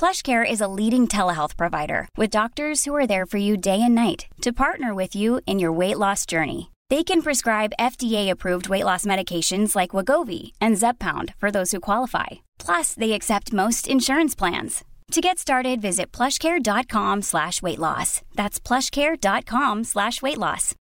PlushCare is a leading telehealth provider with doctors who are there for you day and night to partner with you in your weight loss journey. They can prescribe FDA-approved weight loss medications like Wagovi and Zepbound for those who qualify. Plus, they accept most insurance plans. To get started, visit plushcare.com slash weight loss. That's plushcare.com slash weight loss.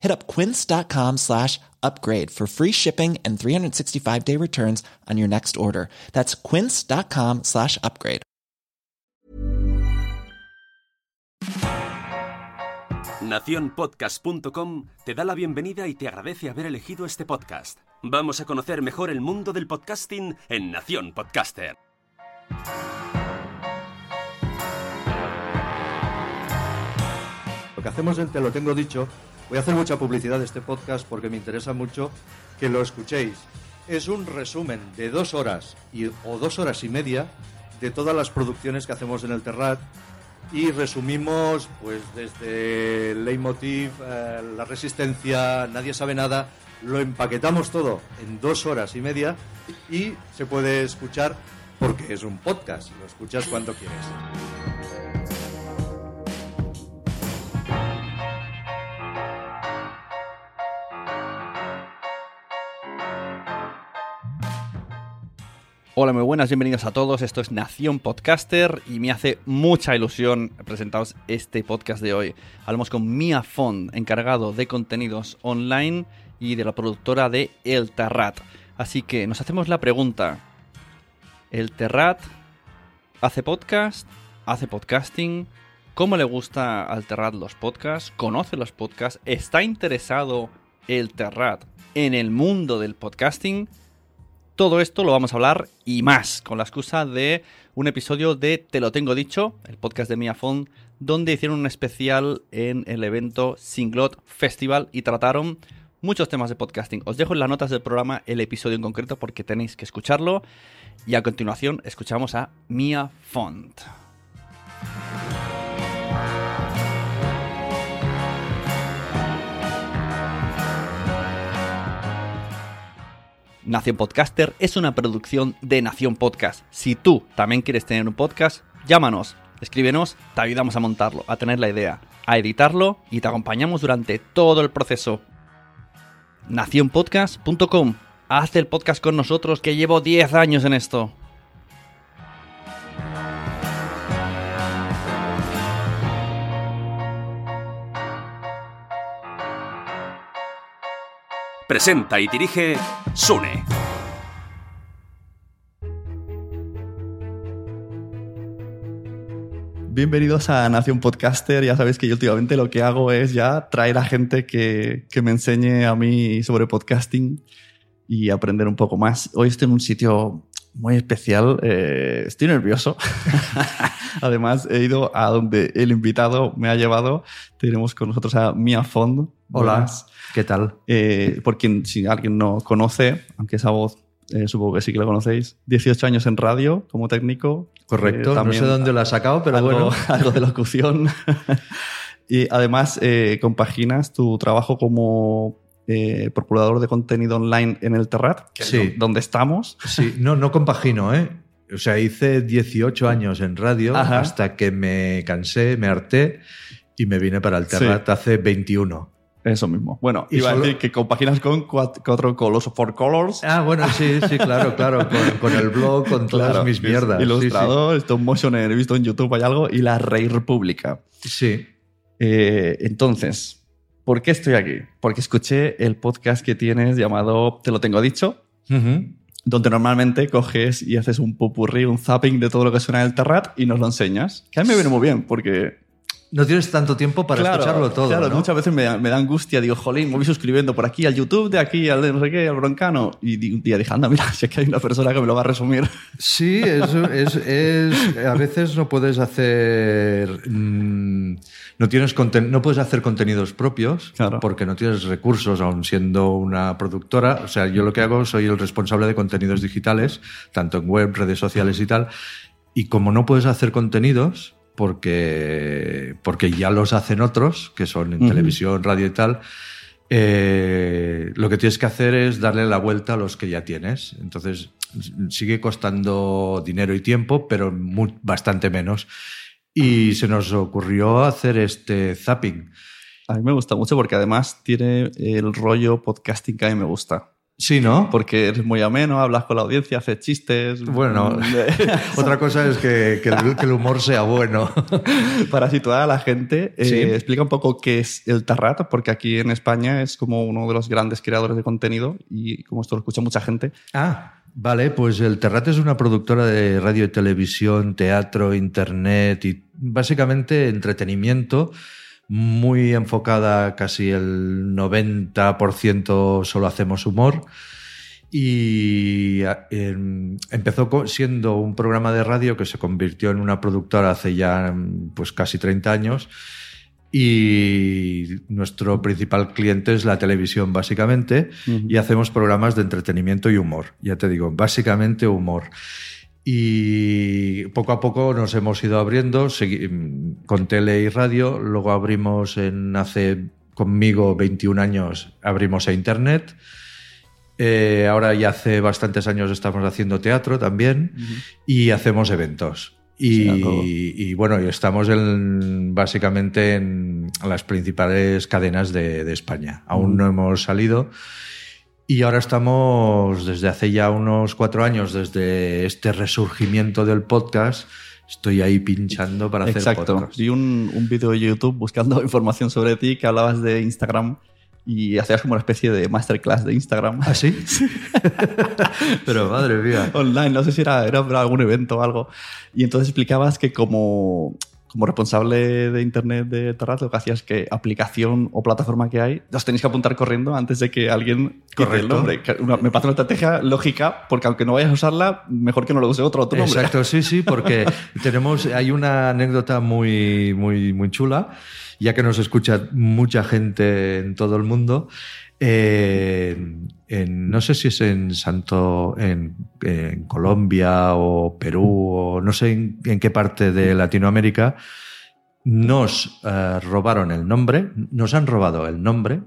Hit up quince.com slash upgrade for free shipping and 365 day returns on your next order. That's quince.com slash upgrade. Naciónpodcast.com te da la bienvenida y te agradece haber elegido este podcast. Vamos a conocer mejor el mundo del podcasting en Nación Podcaster. Lo que hacemos en Te lo tengo dicho, voy a hacer mucha publicidad de este podcast porque me interesa mucho que lo escuchéis. Es un resumen de dos horas y, o dos horas y media de todas las producciones que hacemos en el Terrat y resumimos pues desde Leitmotiv, eh, la resistencia, nadie sabe nada, lo empaquetamos todo en dos horas y media y se puede escuchar porque es un podcast, lo escuchas cuando quieres. Hola, muy buenas, bienvenidos a todos. Esto es Nación Podcaster y me hace mucha ilusión presentaros este podcast de hoy. Hablamos con Mia Font, encargado de contenidos online y de la productora de El Terrat. Así que nos hacemos la pregunta: ¿El Terrat hace podcast? ¿Hace podcasting? ¿Cómo le gusta al Terrat los podcasts? ¿Conoce los podcasts? ¿Está interesado el Terrat en el mundo del podcasting? Todo esto lo vamos a hablar y más, con la excusa de un episodio de Te lo tengo dicho, el podcast de Miafon, donde hicieron un especial en el evento Singlot Festival y trataron muchos temas de podcasting. Os dejo en las notas del programa el episodio en concreto porque tenéis que escucharlo. Y a continuación escuchamos a Mia Font. Nación Podcaster es una producción de Nación Podcast. Si tú también quieres tener un podcast, llámanos, escríbenos, te ayudamos a montarlo, a tener la idea, a editarlo y te acompañamos durante todo el proceso. Nacionpodcast.com. Haz el podcast con nosotros que llevo 10 años en esto. Presenta y dirige Sune. Bienvenidos a Nación Podcaster. Ya sabéis que yo últimamente lo que hago es ya traer a gente que, que me enseñe a mí sobre podcasting y aprender un poco más. Hoy estoy en un sitio muy especial. Eh, estoy nervioso. Además, he ido a donde el invitado me ha llevado. Tenemos con nosotros a Mia Fond. Hola, ¿qué tal? Eh, por quien, si alguien no conoce, aunque esa voz eh, supongo que sí que la conocéis, 18 años en radio como técnico. Correcto, no sé dónde lo ha sacado, pero algo, bueno. algo de locución. y además compaginas tu trabajo como eh, procurador de contenido online en el Terrat, que sí. es donde estamos. Sí, no, no compagino, ¿eh? O sea, hice 18 años en radio Ajá. hasta que me cansé, me harté y me vine para el Terrat hace 21. Eso mismo. Bueno, Y iba solo- a decir que compaginas con cuatro, cuatro colors for colors. Ah, bueno, sí, sí, claro, claro. Con, con el blog, con todas Claro, mis mierdas. sí, sí. Ilustrador, stop motion, he visto en YouTube hay algo, y la Rey República. Sí. Eh, entonces, ¿por qué estoy aquí? Porque escuché el podcast que tienes llamado Te lo tengo dicho, donde normalmente coges y haces un pupurrí, un zapping de todo lo que suena en el Terrat y nos lo enseñas. Que a mí me viene muy bien, porque No tienes tanto tiempo para Claro, escucharlo todo. Claro, ¿no? muchas veces me da, me da angustia. Digo, jolín, me voy suscribiendo por aquí al YouTube, de aquí al de no sé qué, al broncano. Y un día dije, anda, mira, es que hay una persona que me lo va a resumir. Sí, es, es, es- a veces no puedes hacer. mm, no, tienes conten- no puedes hacer contenidos propios Claro. porque no tienes recursos, aun siendo una productora. O sea, yo lo que hago soy el responsable de contenidos digitales, tanto en web, redes sociales y tal. Y como no puedes hacer contenidos, porque, porque ya los hacen otros, que son en televisión, radio y tal, eh, lo que tienes que hacer es darle la vuelta a los que ya tienes. Entonces, sigue costando dinero y tiempo, pero bastante menos. Y se nos ocurrió hacer este zapping. A mí me gusta mucho porque además tiene el rollo podcasting que a mí me gusta. Sí, ¿no? Porque eres muy ameno, hablas con la audiencia, haces chistes. Bueno, otra cosa es que, que el, que el humor sea bueno. Para situar a la gente, eh, Sí. explica un poco qué es el Tarrat, porque aquí en España es como uno de los grandes creadores de contenido y como esto lo escucha mucha gente. Ah, vale, pues el Terrat es una productora de radio y televisión, teatro, internet y básicamente entretenimiento, muy enfocada casi el 90% solo hacemos humor. Y a- em, empezó siendo un programa de radio que se convirtió en una productora hace ya mm, pues casi 30 años. Y nuestro principal cliente es la televisión, básicamente y hacemos programas de entretenimiento y humor. Ya te digo, básicamente humor. Y poco a poco nos hemos ido abriendo con tele y radio. Luego abrimos en hace conmigo 21 años, abrimos a internet. Eh, ahora ya hace bastantes años estamos haciendo teatro también y hacemos eventos. Y, todo. y bueno, y estamos en, básicamente en las principales cadenas de, de España. Aún no hemos salido. Y ahora estamos, desde hace ya unos cuatro años, desde este resurgimiento del podcast, estoy ahí pinchando para hacer Exacto. podcast. Vi un, un vídeo de YouTube buscando información sobre ti que hablabas de Instagram y hacías como una especie de masterclass de Instagram. ¿Ah, sí? Pero madre mía. online, no sé si era, era algún evento o algo. Y entonces explicabas que como, como responsable de Internet de Terrat, lo que hacías es que aplicación o plataforma que hay, los tenéis que apuntar corriendo antes de que alguien quite el nombre. Una- me parece una estrategia lógica, porque aunque no vayas a usarla, mejor que no lo use otro nombre. Exacto, sí, sí, porque tenemos, hay una anécdota muy, muy, muy chula, ya que nos escucha mucha gente en todo el mundo. Eh, en- no sé si es en Santo, en, en Colombia o Perú o no sé en, en qué parte de Latinoamérica, nos eh, robaron el nombre, nos han robado el nombre.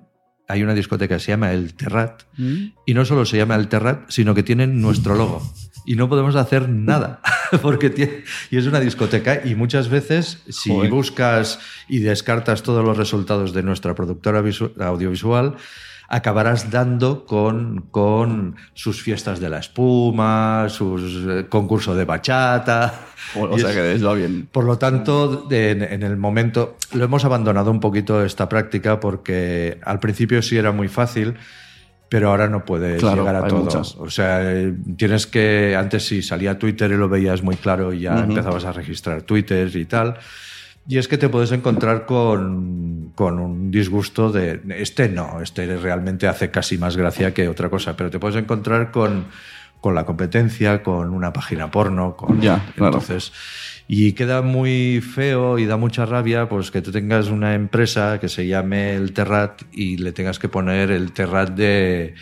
Hay una discoteca que se llama El Terrat Mm. y no solo se llama El Terrat, sino que tienen nuestro logo. Y no podemos hacer nada, porque tiene, y es una discoteca y muchas veces si Joder. buscas y descartas todos los resultados de nuestra productora visu- audiovisual, acabarás dando con, con sus fiestas de la espuma, sus eh, concursos de bachata. O, sea es- que es lo bien. por lo tanto, en, en el momento lo hemos abandonado un poquito esta práctica porque al principio sí era muy fácil, pero ahora no puedes Claro, llegar a todo. muchas. O sea, tienes que antes sí salía Twitter y lo veías muy claro y ya empezabas a registrar Twitter y tal. Y es que te puedes encontrar con, con un disgusto de este no, este realmente hace casi más gracia que otra cosa, pero te puedes encontrar con con la competencia, con una página porno, con Ya, claro. entonces y queda muy feo y da mucha rabia pues que tú tengas una empresa que se llame el Terrat y le tengas que poner el Terrat de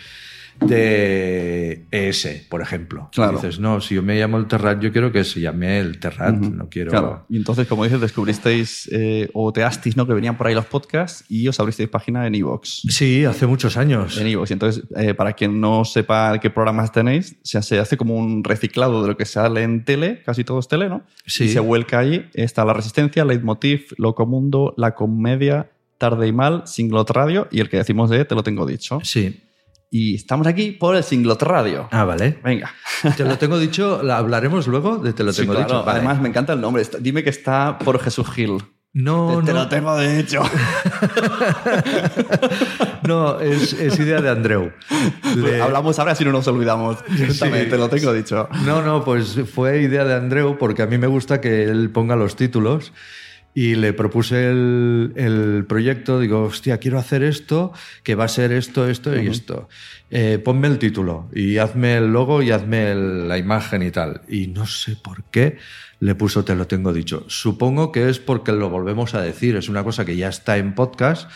de ES, por ejemplo. Claro. Dices, no, si yo me llamo el Terrat, yo quiero que se llame el Terrat, no quiero... Claro. Y entonces, como dices, descubristeis eh, o teasteis, ¿no? Que venían por ahí los podcasts y os abristeis página en iVoox. Sí, hace muchos años. En iVoox. Y entonces, eh, para quien no sepa qué programas tenéis, se, se hace como un reciclado de lo que sale en tele, casi todo es tele, ¿no? Sí. Y se vuelca allí. Está La Resistencia, Leitmotiv, Locomundo, La Comedia, Tarde y Mal, Singlot Radio y el que decimos de Te lo tengo dicho. Sí. Y estamos aquí por el Singlot Radio. Ah, vale. Venga. Te lo tengo dicho, ¿la hablaremos luego de te lo Sí, tengo claro. dicho. Vale. Además, me encanta el nombre. Dime que está por Jesús Gil. no, te no, lo tengo dicho. no, es, es idea de Andreu. Le- Hablamos ahora si no nos olvidamos. Sí. te lo tengo dicho. No, no, pues fue idea de Andreu porque a mí me gusta que él ponga los títulos y le propuse el, el proyecto, digo, hostia, quiero hacer esto, que va a ser esto, esto y esto. Eh, ponme el título y hazme el logo y hazme el- la imagen y tal. Y no sé por qué le puso te lo tengo dicho. Supongo que es porque lo volvemos a decir, es una cosa que ya está en podcast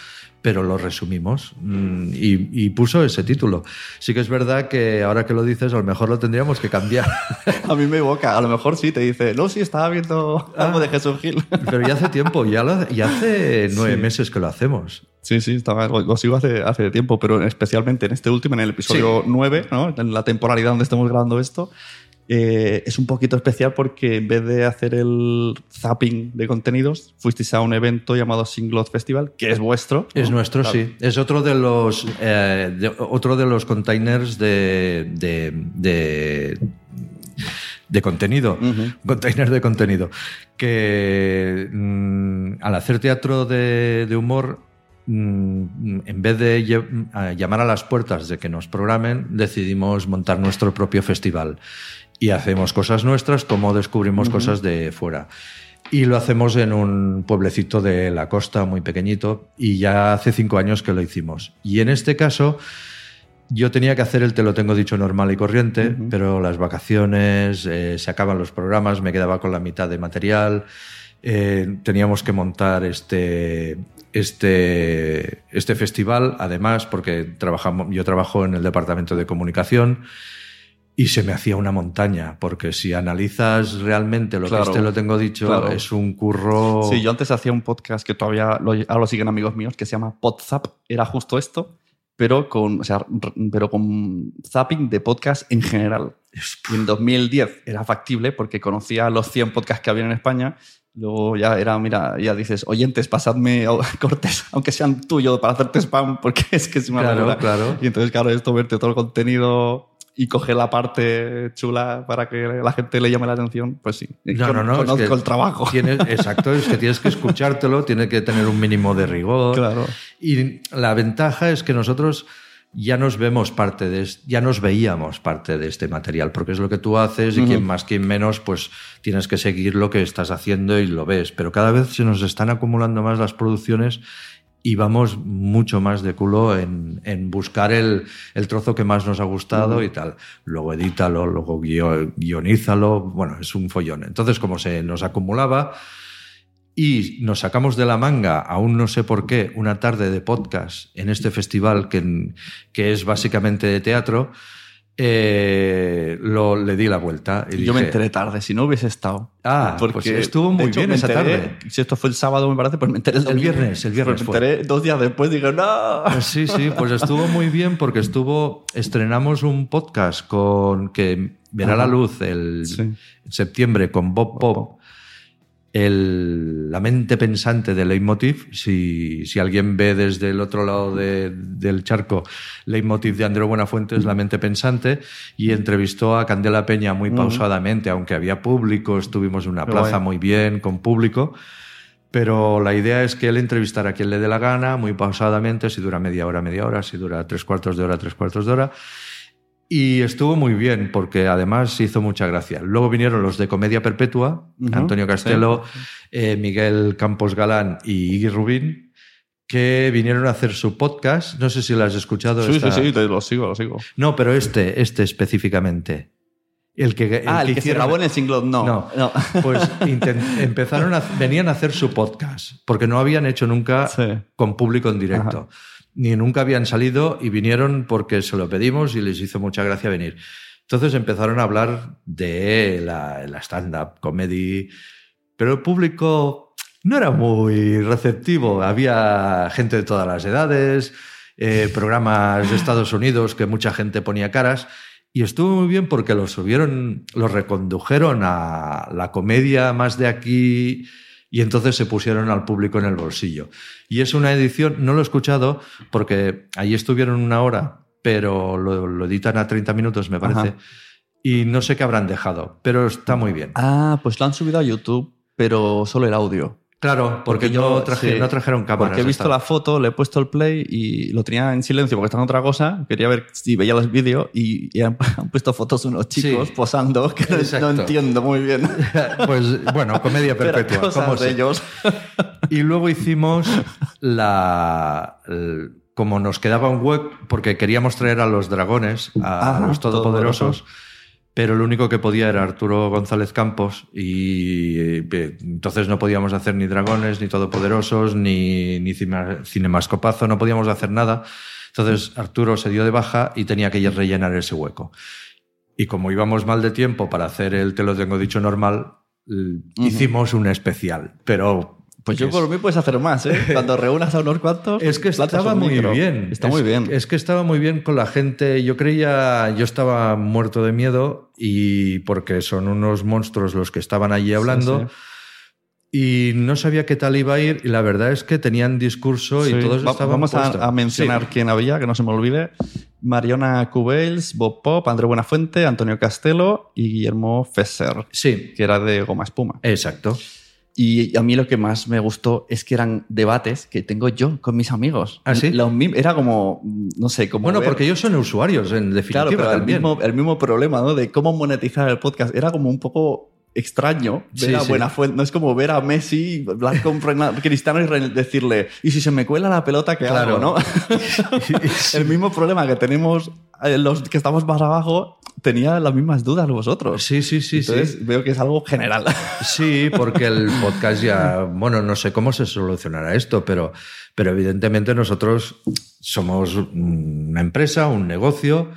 pero lo resumimos mm, y, y puso ese título. Sí que es verdad que ahora que lo dices, a lo mejor lo tendríamos que cambiar. A mí me evoca. A lo mejor sí te dice, no, sí, estaba viendo algo de Jesús Gil. Pero ya hace tiempo, ya, lo- ya hace nueve Sí. meses que lo hacemos. Sí, sí, estaba, lo, sigo hace, hace tiempo, pero especialmente en este último, en el episodio 9, ¿no? en la temporalidad donde estamos grabando esto, eh, es un poquito especial porque en vez de hacer el zapping de contenidos, fuisteis a un evento llamado Singlot Festival, que es vuestro. Es ¿no? nuestro, Claro. sí. Es otro de los, eh, de- otro de los containers de, de, de, de contenido. Ujú. Containers de contenido. Que mm, al hacer teatro de, de humor, mm, en vez de a llamar a las puertas de que nos programen, decidimos montar nuestro propio festival. Y hacemos cosas nuestras como descubrimos cosas de fuera. Y lo hacemos en un pueblecito de la costa muy pequeñito y ya hace cinco años que lo hicimos. Y en este caso yo tenía que hacer el te lo tengo dicho normal y corriente, pero las vacaciones, eh, se acaban los programas, me quedaba con la mitad de material, eh, teníamos que montar este, este, este festival, además porque trabajamos, yo trabajo en el departamento de comunicación. Y se me hacía una montaña, porque si analizas realmente lo Claro, que este lo tengo dicho, claro. es un curro. Sí, yo antes hacía un podcast que todavía lo, ahora lo siguen amigos míos, que se llama Podzap. Era justo esto, pero con, o sea, pero con zapping de podcast en general. Y en 2010 era factible porque conocía los 100 podcasts que había en España. Luego ya era, mira, ya dices, oyentes, pasadme cortes, aunque sean tuyos, para hacerte spam, porque es que es una Claro, claro. Y entonces, claro, esto, verte todo el contenido y coger la parte chula para que la gente le llame la atención, pues sí. No, Con- no, no. es Conozco que el trabajo. tienes- exacto, es que tienes que escuchártelo, tiene que tener un mínimo de rigor. Claro. Y la ventaja es que nosotros ya nos vemos parte de, ya nos veíamos parte de este material, porque es lo que tú haces y Ujú. quien más, quien menos, pues tienes que seguir lo que estás haciendo y lo ves. Pero cada vez se nos están acumulando más las producciones y vamos mucho más de culo en, en buscar el, el trozo que más nos ha gustado y tal. Luego edítalo, luego guio- guionízalo. Bueno, es un follón. Entonces, como se nos acumulaba y nos sacamos de la manga, aún no sé por qué, una tarde de podcast en este festival que, que es básicamente de teatro, eh, lo, le di la vuelta. Y Yo me enteré tarde, si no hubiese estado. Ah, pues estuvo de muy hecho, bien esa enteré- tarde. Si esto fue el sábado, me parece, pues me enteré el, viernes, el viernes Pues me fue. enteré dos días después, digo, no. Pues sí, sí, pues estuvo muy bien porque estuvo, estrenamos un podcast con que verá la luz el Sí. en septiembre con Bob Pop, el, la mente pensante de Leitmotiv. Si, si alguien ve desde el otro lado de- del charco, Leitmotiv de Andreu Buenafuente es la mente pensante y entrevistó a Candela Peña muy pausadamente, aunque había público, estuvimos en una plaza muy bien, con público. Pero la idea es que él entrevistara a quien le dé la gana, muy pausadamente, si dura media hora, media hora, si dura tres cuartos de hora, tres cuartos de hora. Y estuvo muy bien, porque además hizo mucha gracia. Luego vinieron los de Comedia Perpetua, Antonio Castelo, eh, Miguel Campos Galán y Iggy Rubín, que vinieron a hacer su podcast. No sé si lo has escuchado. Sí, esta- sí, sí, te lo sigo, lo sigo. No, pero este, este específicamente. El que, ah, el que, se grabó en el singlot, no. No, pues empezaron a, venían a hacer su podcast, porque no habían hecho nunca con público en directo. Ni nunca habían salido y vinieron porque se lo pedimos y les hizo mucha gracia venir. Entonces empezaron a hablar de la, stand-up comedy, pero el público no era muy receptivo. Había gente de todas las edades, eh, programas de Estados Unidos que mucha gente ponía caras y estuvo muy bien porque lo subieron, lo recondujeron a la comedia más de aquí y entonces se pusieron al público en el bolsillo. Y es una edición, no lo he escuchado porque allí estuvieron una hora, pero lo, editan a 30 minutos, me parece. Y no sé qué habrán dejado, pero está muy bien. Ah, pues lo han subido a YouTube, pero solo el audio. Claro, porque, yo traje, no trajeron cámaras. Porque he visto la foto, le he puesto el play y lo tenía en silencio porque estaba en otra cosa. Quería ver si veía los vídeos y, han, puesto fotos unos chicos posando que no, entiendo muy bien. pues bueno, comedia perpetua. Como ellos. y luego hicimos la. como nos quedaba un web, porque queríamos traer a los dragones, a, los todopoderosos pero lo único que podía era Arturo González Campos y eh, entonces no podíamos hacer ni Dragones, ni Todopoderosos, ni, ni Cinemascopazo, no podíamos hacer nada. Entonces Arturo se dio de baja y tenía que rellenar ese hueco. Y como íbamos mal de tiempo para hacer el Te lo tengo dicho normal, hicimos un especial, pero pues yo por mí puedes hacer más, ¿eh? Cuando reúnas a unos cuantos. Es que estaba muy bien. Está muy bien. Es que estaba muy bien con la gente. Yo creía, yo estaba muerto de miedo y porque son unos monstruos los que estaban allí hablando. Y no sabía qué tal iba a ir y la verdad es que tenían discurso y todos estaban Vamos a, mencionar quién había, que no se me olvide. Mariona Cubels, Bob Pop, André Buenafuente, Antonio Castelo y Guillermo Fesser. Sí. Que era de Goma Espuma. Exacto. Y a mí lo que más me gustó es que eran debates que tengo yo con mis amigos. ¿Ah, sí? era como, no sé, como. Bueno, porque ellos son usuarios, en definitiva. Claro, pero el mismo, el mismo problema, ¿no? De cómo monetizar el podcast. Era como un poco extraño ver a Buena Fuente. No es como ver a Messi hablar con Cristiano y decirle, y si se me cuela la pelota, ¿qué hago? ¿no? El mismo problema que tenemos los que estamos más abajo, tenía las mismas dudas vosotros. Sí, sí, sí. Entonces veo que es algo general. Sí, porque el podcast ya, bueno, no sé cómo se solucionará esto, pero, pero evidentemente nosotros somos una empresa, un negocio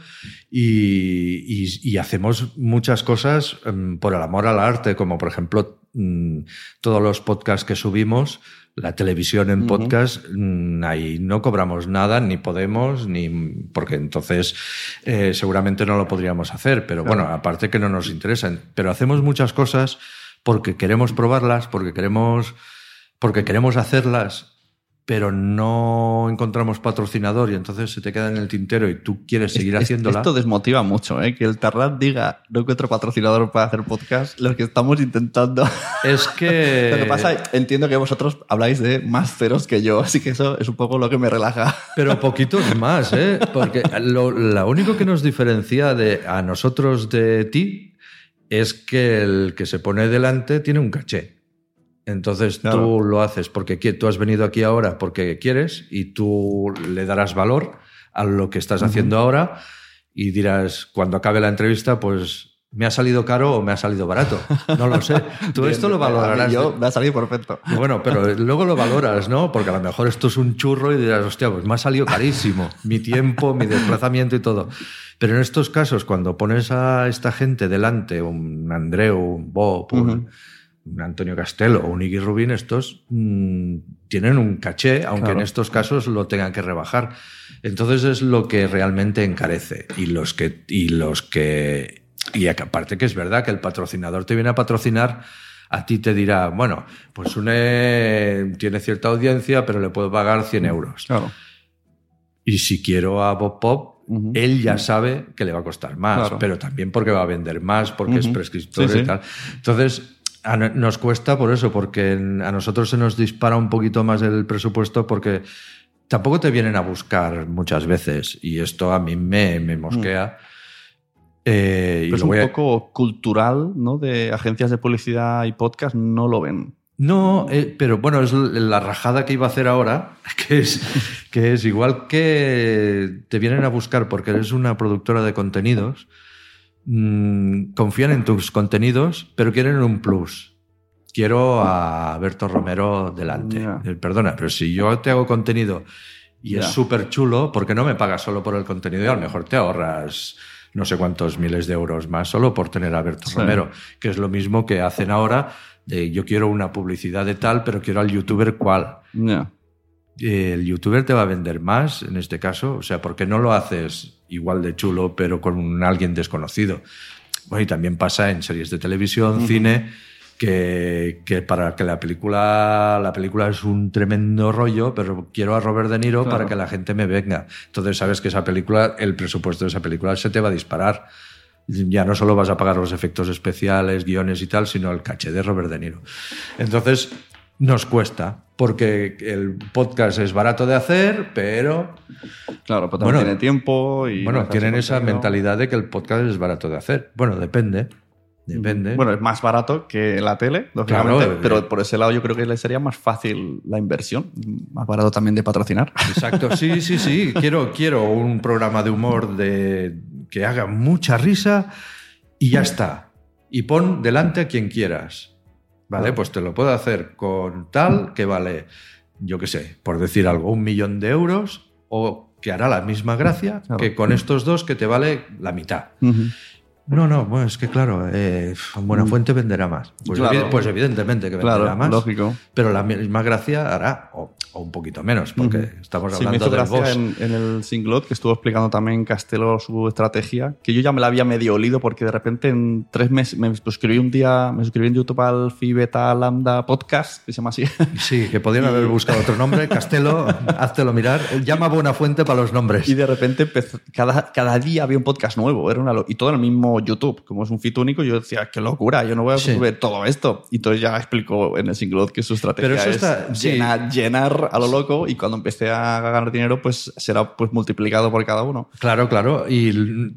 y, hacemos muchas cosas em, por el amor al arte, como por ejemplo mm, todos los podcasts que subimos, la televisión en podcast, mm, ahí no cobramos nada, ni podemos, ni porque entonces eh, seguramente no lo podríamos hacer, pero bueno, aparte que no nos interesan, pero hacemos muchas cosas porque queremos probarlas, porque queremos, porque queremos hacerlas pero no encontramos patrocinador y entonces se te queda en el tintero y tú quieres seguir haciéndola. Esto desmotiva mucho, ¿eh? que el Tarrat diga no encuentro patrocinador para hacer podcast, lo que estamos intentando. Es que... lo que pasa, entiendo que vosotros habláis de más ceros que yo, así que eso es un poco lo que me relaja. Pero poquitos más, ¿eh? porque lo, lo único que nos diferencia de, a nosotros de ti es que el que se pone delante tiene un caché. Entonces tú lo haces porque tú has venido aquí ahora porque quieres y tú le darás valor a lo que estás haciendo ahora y dirás, cuando acabe la entrevista, pues ¿Me ha salido caro o me ha salido barato? No lo sé. Tú esto lo valorarás. Yo me ha salido perfecto. Bueno, pero luego lo valoras, ¿no? Porque a lo mejor esto es un churro y dirás, hostia, pues me ha salido carísimo. Mi tiempo, mi desplazamiento y todo. Pero en estos casos, cuando pones a esta gente delante, un Andreu, un Bob, un un Antonio Castelo o un Iggy Rubin, estos mm, tienen un caché, aunque en estos casos lo tengan que rebajar. Entonces es lo que realmente encarece. Y los que. Y los que. Y aparte que es verdad que el patrocinador te viene a patrocinar, a ti te dirá, bueno, pues UNE tiene cierta audiencia, pero le puedo pagar 100 euros. Y si quiero a Bob Pop, él ya sabe que le va a costar más, pero también porque va a vender más, porque es prescriptor y tal. Entonces, nos cuesta por eso, porque a nosotros se nos dispara un poquito más el presupuesto porque tampoco te vienen a buscar muchas veces y esto a mí me, me mosquea. Mm. Eh, y es un poco cultural, ¿no? De agencias de publicidad y podcast no lo ven. No, eh, pero bueno, es la rajada que iba a hacer ahora, que es, que es igual que te vienen a buscar porque eres una productora de contenidos mm, confían en tus contenidos, pero quieren un plus. Quiero a Berto Romero delante. Eh, Perdona, pero si yo te hago contenido y es súper chulo, ¿por qué no me pagas solo por el contenido? Y a lo mejor te ahorras no sé cuántos miles de euros más solo por tener a Berto Sí. Romero, que es lo mismo que hacen ahora de yo quiero una publicidad de tal, pero quiero al youtuber cual. El youtuber te va a vender más en este caso. O sea, ¿por qué no lo haces igual de chulo, pero con un- alguien desconocido? Bueno, y también pasa en series de televisión, cine, que, que para que la película, la película es un tremendo rollo, pero quiero a Robert De Niro Claro. para que la gente me venga. Entonces sabes que esa película, el presupuesto de esa película se te va a disparar. Ya no solo vas a pagar los efectos especiales, guiones y tal, sino el caché de Robert De Niro. Entonces, nos cuesta, porque el podcast es barato de hacer, pero Claro, pero Bueno, tiene tiempo y... bueno, tienen esa contenido. mentalidad de que el podcast es barato de hacer. Bueno, depende. Depende. Bueno, es más barato que la tele, lógicamente, Claro, eh. pero por ese lado yo creo que le sería más fácil la inversión, más barato también de patrocinar. Exacto, sí, sí, sí. Quiero, quiero un programa de humor de, que haga mucha risa y ya está. Y pon delante a quien quieras. Vale, pues te lo puedo hacer con tal que vale, yo qué sé, por decir algo, un millón de euros o que hará la misma gracia Claro. que con estos dos que te vale la mitad. No, no, bueno, es que claro, eh, Buenafuente venderá más. Pues, Claro. evi- pues evidentemente que venderá Claro, más. lógico. Pero la misma gracia hará, o, o un poquito menos, porque Ujú. estamos Sí, me hablando hizo del gracia boss. en, en el singlot que estuvo explicando también Castelo su estrategia, que yo ya me la había medio olido porque de repente en tres meses me suscribí un día, me suscribí en YouTube al Phi Beta Lambda Podcast, que se llama así. Sí, que podían haber buscado otro nombre. Castelo, háztelo mirar. Llama Buenafuente para los nombres. Y de repente cada, cada día había un podcast nuevo, era una y todo en el mismo YouTube, como es un feed único, yo decía, qué locura, yo no voy a Sí. subir todo esto. Y entonces ya explicó en el singlot que su estrategia Pero eso es está- sí. llenar, llenar a lo loco y cuando empecé a ganar dinero, pues será pues multiplicado por cada uno. Claro, claro. Y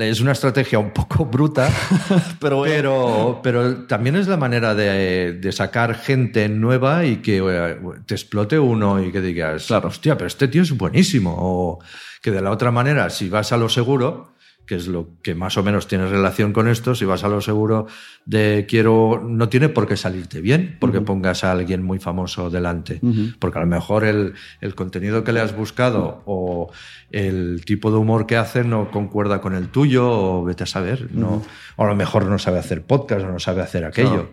es una estrategia un poco bruta, Pero, pero, pero también es la manera de, de sacar gente nueva y que eh, te explote uno y que digas, Claro. hostia, pero este tío es buenísimo. O que de la otra manera, si vas a lo seguro, que es lo que más o menos tiene relación con esto, si vas a lo seguro de quiero, no tiene por qué salirte bien porque pongas a alguien muy famoso delante, porque a lo mejor el, el contenido que le has buscado o el tipo de humor que hace no concuerda con el tuyo o vete a saber, no, o a lo mejor no sabe hacer podcast o no sabe hacer aquello.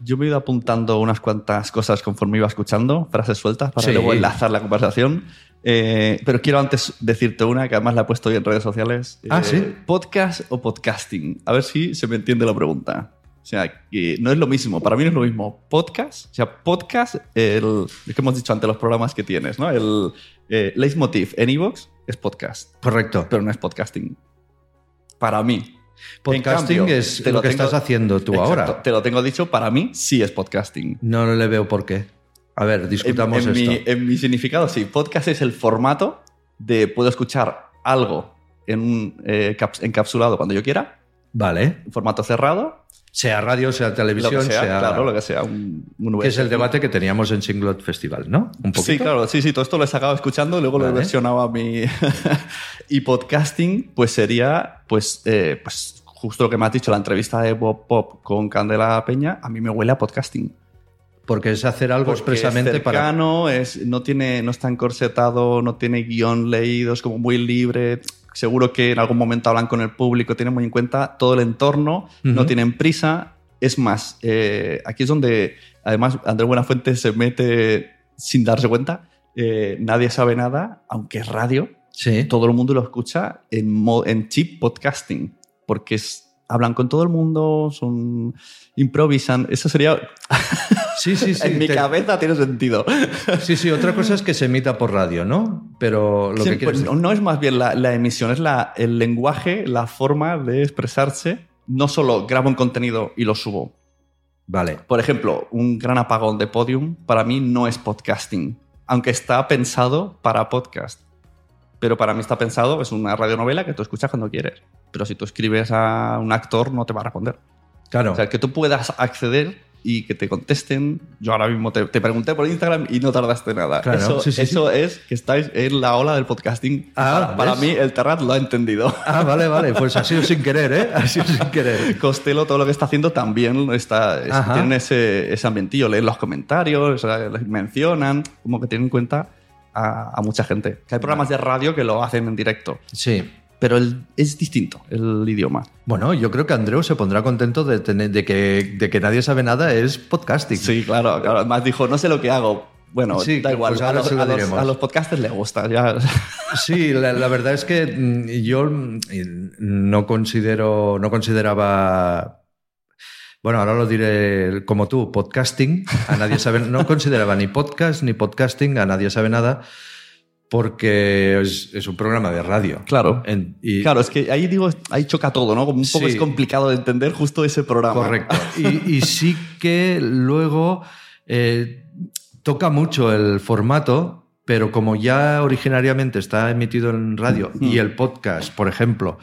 Yo me he ido apuntando unas cuantas cosas conforme iba escuchando, frases sueltas, para Sí. luego enlazar la conversación. Eh, pero quiero antes decirte una que además la he puesto hoy en redes sociales. Ah, Eh, ¿sí? ¿Podcast o podcasting? A ver si se me entiende la pregunta. O sea, que no es lo mismo, para mí no es lo mismo. Podcast, o sea, podcast, el, es que hemos dicho antes los programas que tienes, ¿no? El eh, Leitmotiv en iVoox es podcast, Correcto. pero no es podcasting. Para mí. Podcasting cambio, es te lo, que tengo- estás haciendo tú Exacto, ahora. Te lo tengo dicho, para mí sí es podcasting. No le veo por qué. A ver, En, discutamos en esto. mi, en mi significado, sí. Podcast es el formato de puedo escuchar algo en un eh, caps- encapsulado cuando yo quiera, Vale. en formato cerrado, Sea radio, sea lo televisión, que sea, sea. claro, lo que sea. Un, un que es el debate que teníamos en Singlot Festival, ¿no? Un poquito. Sí, claro, sí, sí, todo esto lo he sacado escuchando, luego lo he Vale. versionado a mi. y podcasting, pues sería, pues, eh, pues, justo lo que me has dicho, la entrevista de Bob Pop con Candela Peña, a mí me huele a podcasting. Porque es hacer algo Porque expresamente es para. cercano, es, no, tiene, no está encorsetado, no tiene guion leído, es como muy libre. Seguro que en algún momento hablan con el público, tienen muy en cuenta todo el entorno, no Ujú. tienen prisa. Es más, eh, aquí es donde además Andrés Buenafuente se mete sin darse cuenta. eh, nadie sabe nada, aunque es radio, Sí. todo el mundo lo escucha en, en chip podcasting, porque es, hablan con todo el mundo, son improvisan. Eso sería. Sí, sí, sí. en mi te- cabeza tiene sentido. Sí, sí. Otra cosa es que se emita por radio, ¿no? Pero lo Sí, que quieres pues, no, no es más bien la, la emisión, es la, el lenguaje, la forma de expresarse. No solo grabo un contenido y lo subo. Vale. Por ejemplo, un gran apagón de podium para mí no es podcasting, aunque está pensado para podcast. Pero para mí está pensado, es una radionovela que tú escuchas cuando quieres. Pero si tú escribes a un actor, no te va a responder. Claro. O sea, que tú puedas acceder y que te contesten. Yo ahora mismo te, te pregunté por Instagram y no tardaste nada. Claro, eso sí, sí, eso es que estáis en la ola del podcasting. Ah, para, para mí, el Terrat lo ha entendido. Ah, vale, vale. Pues ha sido sin querer, ¿eh? Ha sido sin querer. Costello, todo lo que está haciendo también está, es- tienen ese, ese ambientillo, leen los comentarios, mencionan, como que tienen en cuenta a, a mucha gente. Que hay programas de radio que lo hacen en directo, Sí. Pero el- es distinto el idioma. Bueno, yo creo que Andreu se pondrá contento de, tener, de, que, de que nadie sabe nada es podcasting. Sí, claro, claro. Además dijo, no sé lo que hago. Bueno, Sí, da igual, pues a, los, se lo a los- diremos. a los podcasters les gusta. Ya. Sí, la, la verdad es que mm, yo mm, no considero, no consideraba, bueno, ahora lo diré como tú, podcasting, a nadie sabe, no consideraba ni podcast ni podcasting, a nadie sabe nada, porque es, es un programa de radio. Claro. En- y- Claro, es que ahí digo, ahí choca todo, ¿no? Como un poco Sí. es complicado de entender justo ese programa. Correcto. Y, y sí que luego eh, toca mucho el formato, pero como ya originariamente está emitido en radio y el podcast, por ejemplo,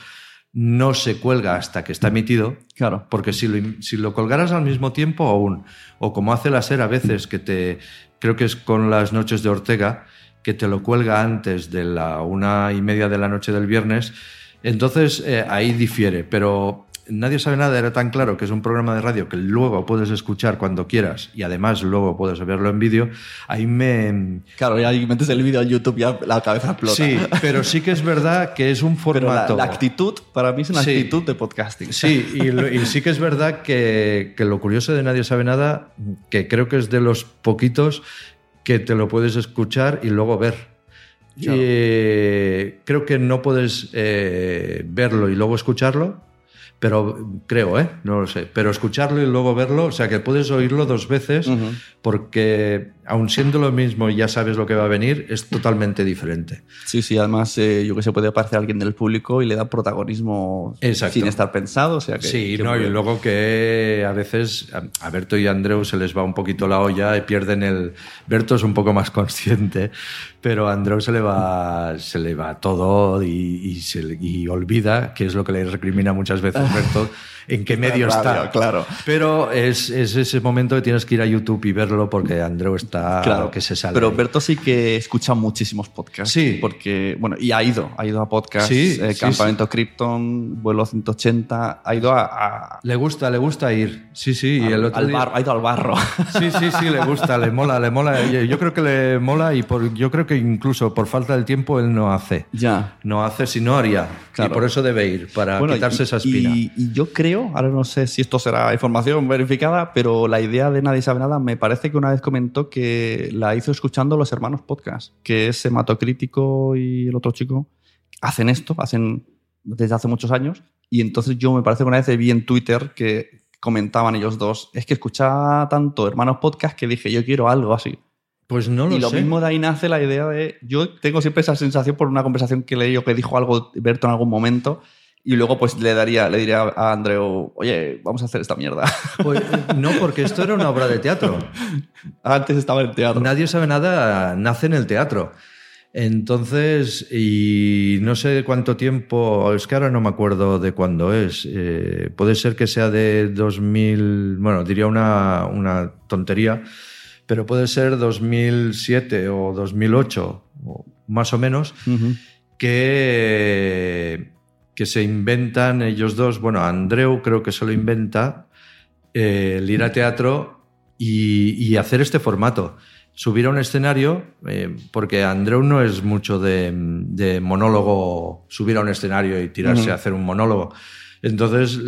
no se cuelga hasta que está emitido, Claro. porque si lo, si lo colgaras al mismo tiempo aún, o como hace la SER a veces, que te, creo que es con las noches de Ortega, que te lo cuelga antes de la una y media de la noche del viernes, entonces eh, ahí difiere, pero nadie sabe nada, era tan claro que es un programa de radio que luego puedes escuchar cuando quieras y además luego puedes verlo en vídeo, ahí me... Claro, ya metes el vídeo en YouTube ya la cabeza explota. Sí, pero sí que es verdad que es un Pero la, formato... la actitud, para mí es una Sí. actitud de podcasting. Sí, y, lo- y sí que es verdad que, que lo curioso de Nadie sabe nada, que creo que es de los poquitos que te lo puedes escuchar y luego ver. Claro. Eh, creo que no puedes eh, verlo y luego escucharlo, pero creo, ¿eh? No lo sé. Pero escucharlo y luego verlo, o sea que puedes oírlo dos veces, porque aun siendo lo mismo y ya sabes lo que va a venir, es totalmente diferente. Sí, sí, además eh, yo que sé, puede aparecer alguien del público y le da protagonismo Exacto. sin estar pensado. O sea que, Sí, que no, y luego que a veces a Berto y a Andreu se les va un poquito la olla y pierden el... Berto es un poco más consciente, pero a Andreu se le va, se le va todo y, y se y olvida, que es lo que le recrimina muchas veces Berto, en qué medio Radio, está. claro. Pero es, es ese momento que tienes que ir a YouTube y verlo porque Andreu está Claro, que se sale. Pero. Berto sí que escucha muchísimos podcasts. Sí. Porque, bueno, y ha ido, ha ido a podcasts, Sí, eh, sí, Campamento Krypton, Vuelo 180, ha ido a, a- Le gusta, le gusta ir. Sí, sí. y el otro al día- bar- ha ido al barro. Sí, sí, sí, le gusta, le mola, le mola. Yo creo que le mola y por, yo creo que incluso por falta de tiempo él no hace. ya. No hace si no haría. Claro. Y por eso debe ir, para Bueno, quitarse y, esa espina. Y, y yo creo, ahora no sé si esto será información verificada, pero la idea de Nadie sabe nada me parece que una vez comentó que la hizo escuchando los hermanos podcast, que es Hematocrítico y el otro chico, hacen esto, hacen desde hace muchos años, y entonces yo me parece que una vez vi en Twitter que comentaban ellos dos, es que escuchaba tanto hermanos podcast que dije, yo quiero algo así. Pues no lo y lo sé. mismo de ahí nace la idea de. Yo tengo siempre esa sensación por una conversación que leí o que dijo algo Berto en algún momento. Y luego, pues le daría, le diría a Andreu, oye, vamos a hacer esta mierda. Pues, no, porque esto era una obra de teatro. Antes estaba en el teatro. Nadie sabe nada, nace en el teatro. Entonces, y no sé cuánto tiempo, es que ahora no me acuerdo de cuándo es. eh, puede ser que sea de 2000, bueno, diría una, una tontería, pero puede ser 2007 o 2008, o más o menos, Ujú. que, que se inventan ellos dos, bueno, Andreu creo que se lo inventa, eh, el ir a teatro y, y hacer este formato. Subir a un escenario, eh, porque Andreu no es mucho de, de monólogo, subir a un escenario y tirarse a hacer un monólogo. Entonces,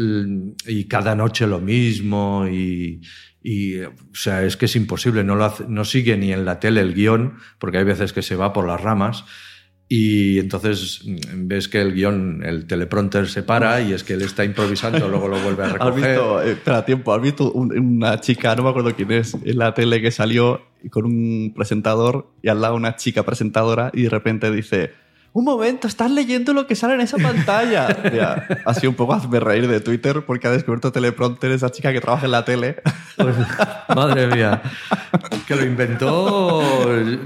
y cada noche lo mismo, y, y, o sea, es que es imposible, no, lo hace- no sigue ni en la tele el guion, porque hay veces que se va por las ramas. Y entonces mm, ves que el guion, el teleprompter se para y es que él está improvisando, luego lo vuelve a ¿Has recoger. visto, eh, espera, tiempo, has visto un- una chica, no me acuerdo quién es, en la tele que salió con un presentador y al lado una chica presentadora y de repente dice, un momento, estás leyendo lo que sale en esa pantalla. Ya, ha sido un poco hazme reír de Twitter porque ha descubierto teleprompter esa chica que trabaja en la tele. Pues, madre mía. Que lo inventó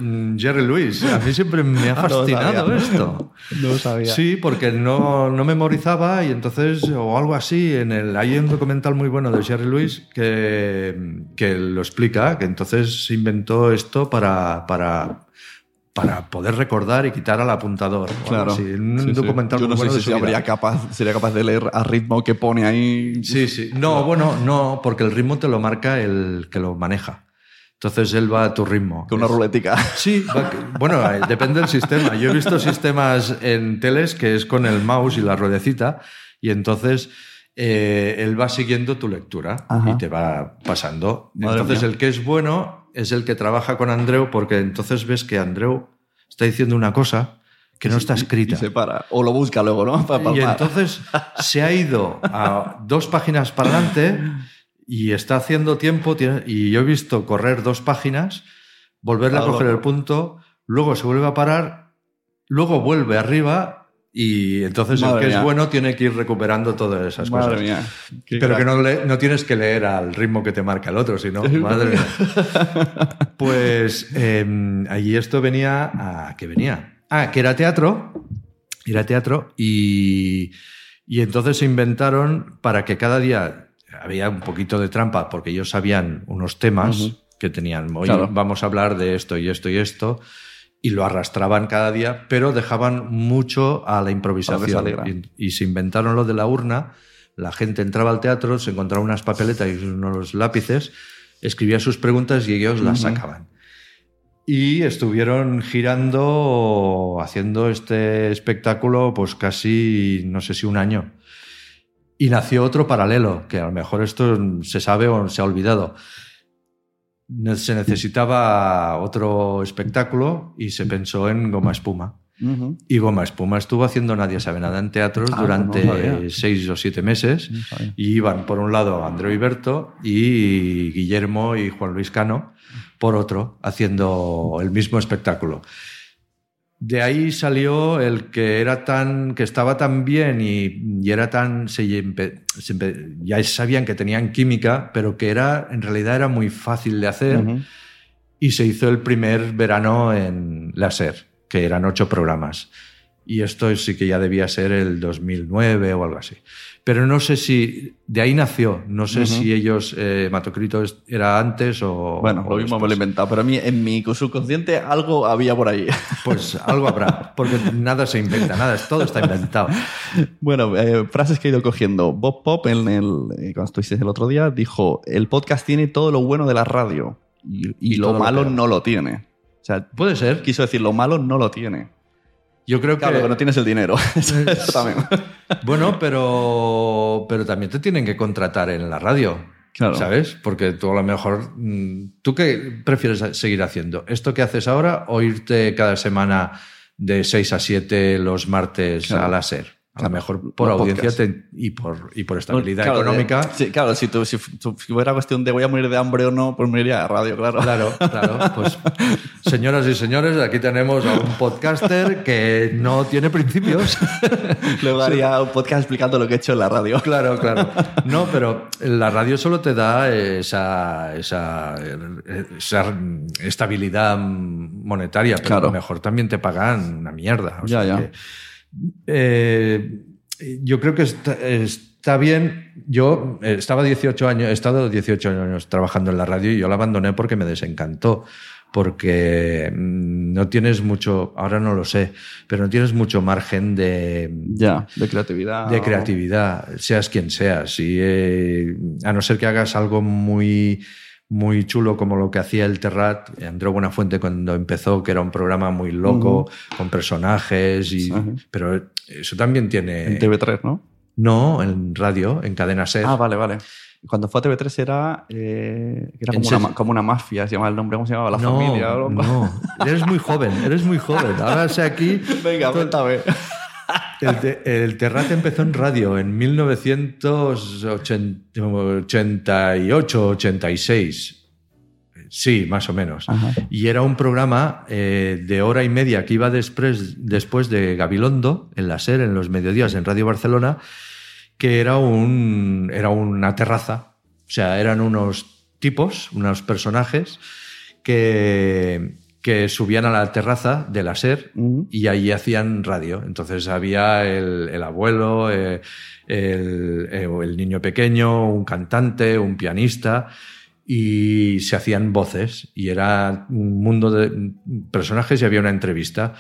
mm, Jerry Lewis. A mí siempre me ha Ah, no fascinado esto. No lo sabía. Sí, porque no, no memorizaba y entonces, o algo así, en el, hay un documental muy bueno de Jerry Lewis que, que lo explica, que entonces se inventó esto para, para, para poder recordar y quitar al apuntador. Claro. así. Un Sí, sí. documental Yo muy no bueno sé si habría capaz, sería capaz de leer a ritmo que pone ahí. Sí, sí. No, bueno, no, porque el ritmo te lo marca el que lo maneja. Entonces él va a tu ritmo. Con una ruletica. Sí, va- bueno, eh, depende del sistema. Yo he visto sistemas en teles que es con el mouse y la ruedecita y entonces eh, él va siguiendo tu lectura Ajá. y te va pasando. Madre entonces mía. el que es bueno es el que trabaja con Andreu porque entonces ves que Andreu está diciendo una cosa que no está escrita. Y se para. O lo busca luego, ¿no? Para Y entonces se ha ido a dos páginas para adelante y está haciendo tiempo. Y yo he visto correr dos páginas, volverle a coger el punto, luego se vuelve a parar, luego vuelve arriba y entonces Madre el que mía. es bueno tiene que ir recuperando todas esas Madre cosas. mía. Pero que no, le- no tienes que leer al ritmo que te marca el otro, sino, madre mía. Pues eh, allí esto venía a... ¿Qué venía? Ah, que era teatro. Era teatro y, y entonces se inventaron para que cada día había un poquito de trampa porque ellos sabían unos temas que tenían. Hoy Claro. vamos a hablar de esto y esto y esto. Y lo arrastraban cada día, pero dejaban mucho a la improvisación. Y, y se inventaron lo de la urna. La gente entraba al teatro, se encontraba unas papeletas y unos lápices, escribía sus preguntas y ellos las Ujú. sacaban. Y estuvieron girando, haciendo este espectáculo, pues casi, no sé si un año. Y nació otro paralelo, que a lo mejor esto se sabe o se ha olvidado. Se necesitaba otro espectáculo y se pensó en Goma Espuma. Y Goma Espuma estuvo haciendo Nadie sabe nada en teatros Ah, durante no seis o siete meses. No. Y iban por un lado Andreu Iberto y Guillermo y Juan Luis Cano por otro, haciendo el mismo espectáculo. De ahí salió el que era tan, que estaba tan bien y, y era tan, se se ya sabían que tenían química, pero que era, en realidad era muy fácil de hacer y se hizo el primer verano en la SER, que eran ocho programas. Y esto sí que ya debía ser el 2009 o algo así. Pero no sé si de ahí nació, no sé si ellos, eh, Matocrito era antes o... Bueno, o lo mismo me lo he inventado, pero a mí, en mi subconsciente algo había por ahí. Pues algo habrá, porque nada se inventa, nada, todo está inventado. Bueno, eh, frases que he ido cogiendo. Bob Pop, en el, eh, cuando estuviste el otro día, dijo: el podcast tiene todo lo bueno de la radio y, y Y lo malo no lo tiene. O sea, Puede ser. quiso decir, lo malo no lo tiene. Yo creo Claro, que... que no tienes el dinero. Bueno, pero, pero también te tienen que contratar en la radio. Claro. ¿Sabes? Porque tú a lo mejor. mm, ¿Tú qué prefieres seguir haciendo? ¿Esto que haces ahora o irte cada semana de 6 a 7 los martes Claro. a la SER? A lo Claro. mejor por audiencia te- y, por, y por estabilidad Claro, económica. eh, sí, claro, si, tú- si, fuera cuestión de voy a morir de hambre o no, pues me iría a radio, claro. Claro, claro. Pues, señoras y señores, aquí tenemos a un podcaster que no tiene principios. Luego haría un podcast explicando lo que he hecho en la radio. Claro, claro. No, pero la radio solo te da esa, esa, esa estabilidad monetaria, pero Claro. a lo mejor también te pagan una mierda. O Ya, sea ya. que, eh, yo creo que está, está bien. Yo eh, estaba 18 años, he estado 18 años trabajando en la radio y yo la abandoné porque me desencantó. Porque mm, no tienes mucho, ahora no lo sé, pero no tienes mucho margen de, Ya, de creatividad. de creatividad, seas quien seas. Y, eh, a no ser que hagas algo muy, muy chulo como lo que hacía el Terrat, Andreu Buenafuente cuando empezó, que era un programa muy loco, con personajes, y, pero eso también tiene... En TV3, ¿no? No, en radio, en cadena SER. Ah, vale, vale. Cuando fue a TV3 era, eh, era ¿En como, una, como una mafia, se llamaba el nombre, ¿cómo se llamaba? La no, familia. o algo. no, eres muy joven, eres muy joven. Ahora sé aquí... Venga, cuéntame. El, te- el Terrat empezó en radio en 1988-86. Sí, más o menos. Ajá. Y era un programa eh, de hora y media que iba después, después de Gabilondo, en la SER, en los mediodías, en Radio Barcelona, que era, un, era una terraza. O sea, eran unos tipos, unos personajes que, que subían a la terraza de la SER y allí hacían radio. Entonces había el, el abuelo, eh, el, eh, el niño pequeño, un cantante, un pianista y se hacían voces y era un mundo de personajes y había una entrevista,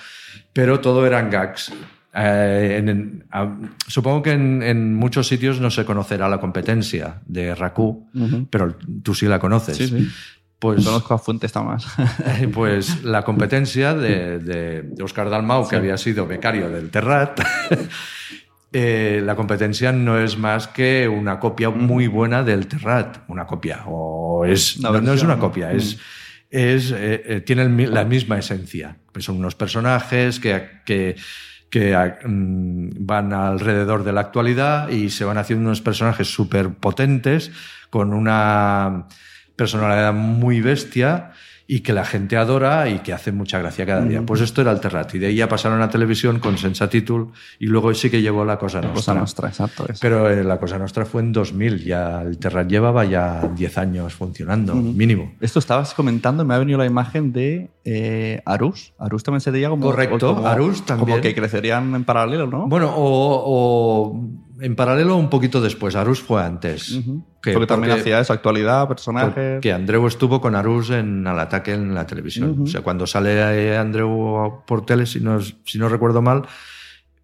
pero todo eran gags. Eh, en- en- a- supongo que en, en muchos sitios no se conocerá la competencia de Raku, pero tú sí la conoces. Sí, sí. Pues, Conozco a Fuentes más. eh, pues la competencia de, de, de Oscar Dalmau, que había sido becario del Terrat, eh, la competencia no es más que una copia muy buena del Terrat. Una copia. O es, no, no es una copia, es, es, eh, tiene el la misma esencia. Pues son unos personajes que, que, que ah, mm, van alrededor de la actualidad y se van haciendo unos personajes súper potentes con una personalidad muy bestia y que la gente adora y que hace mucha gracia cada día. Pues esto era el Terrat. Y de ahí ya pasaron a televisión con Sensatitul y luego sí que llegó la Cosa Nostra. Cosa nuestra, exacto. eso. Pero eh, la Cosa Nostra fue en 2000, ya el Terrat llevaba ya 10 años funcionando, mínimo. Esto estabas comentando, me ha venido la imagen de eh, Arús. Arús también sería como. Correcto, como- Arús también. Como que crecerían en paralelo, ¿no? Bueno, o, o en paralelo un poquito después, Arús fue antes. Ujú. Que- porque también porque- hacía eso, actualidad, personajes. Que Andreu estuvo con Arús en Al Ataque en la televisión. Ujú. O sea, cuando sale Andreu por tele, si no, si no recuerdo mal,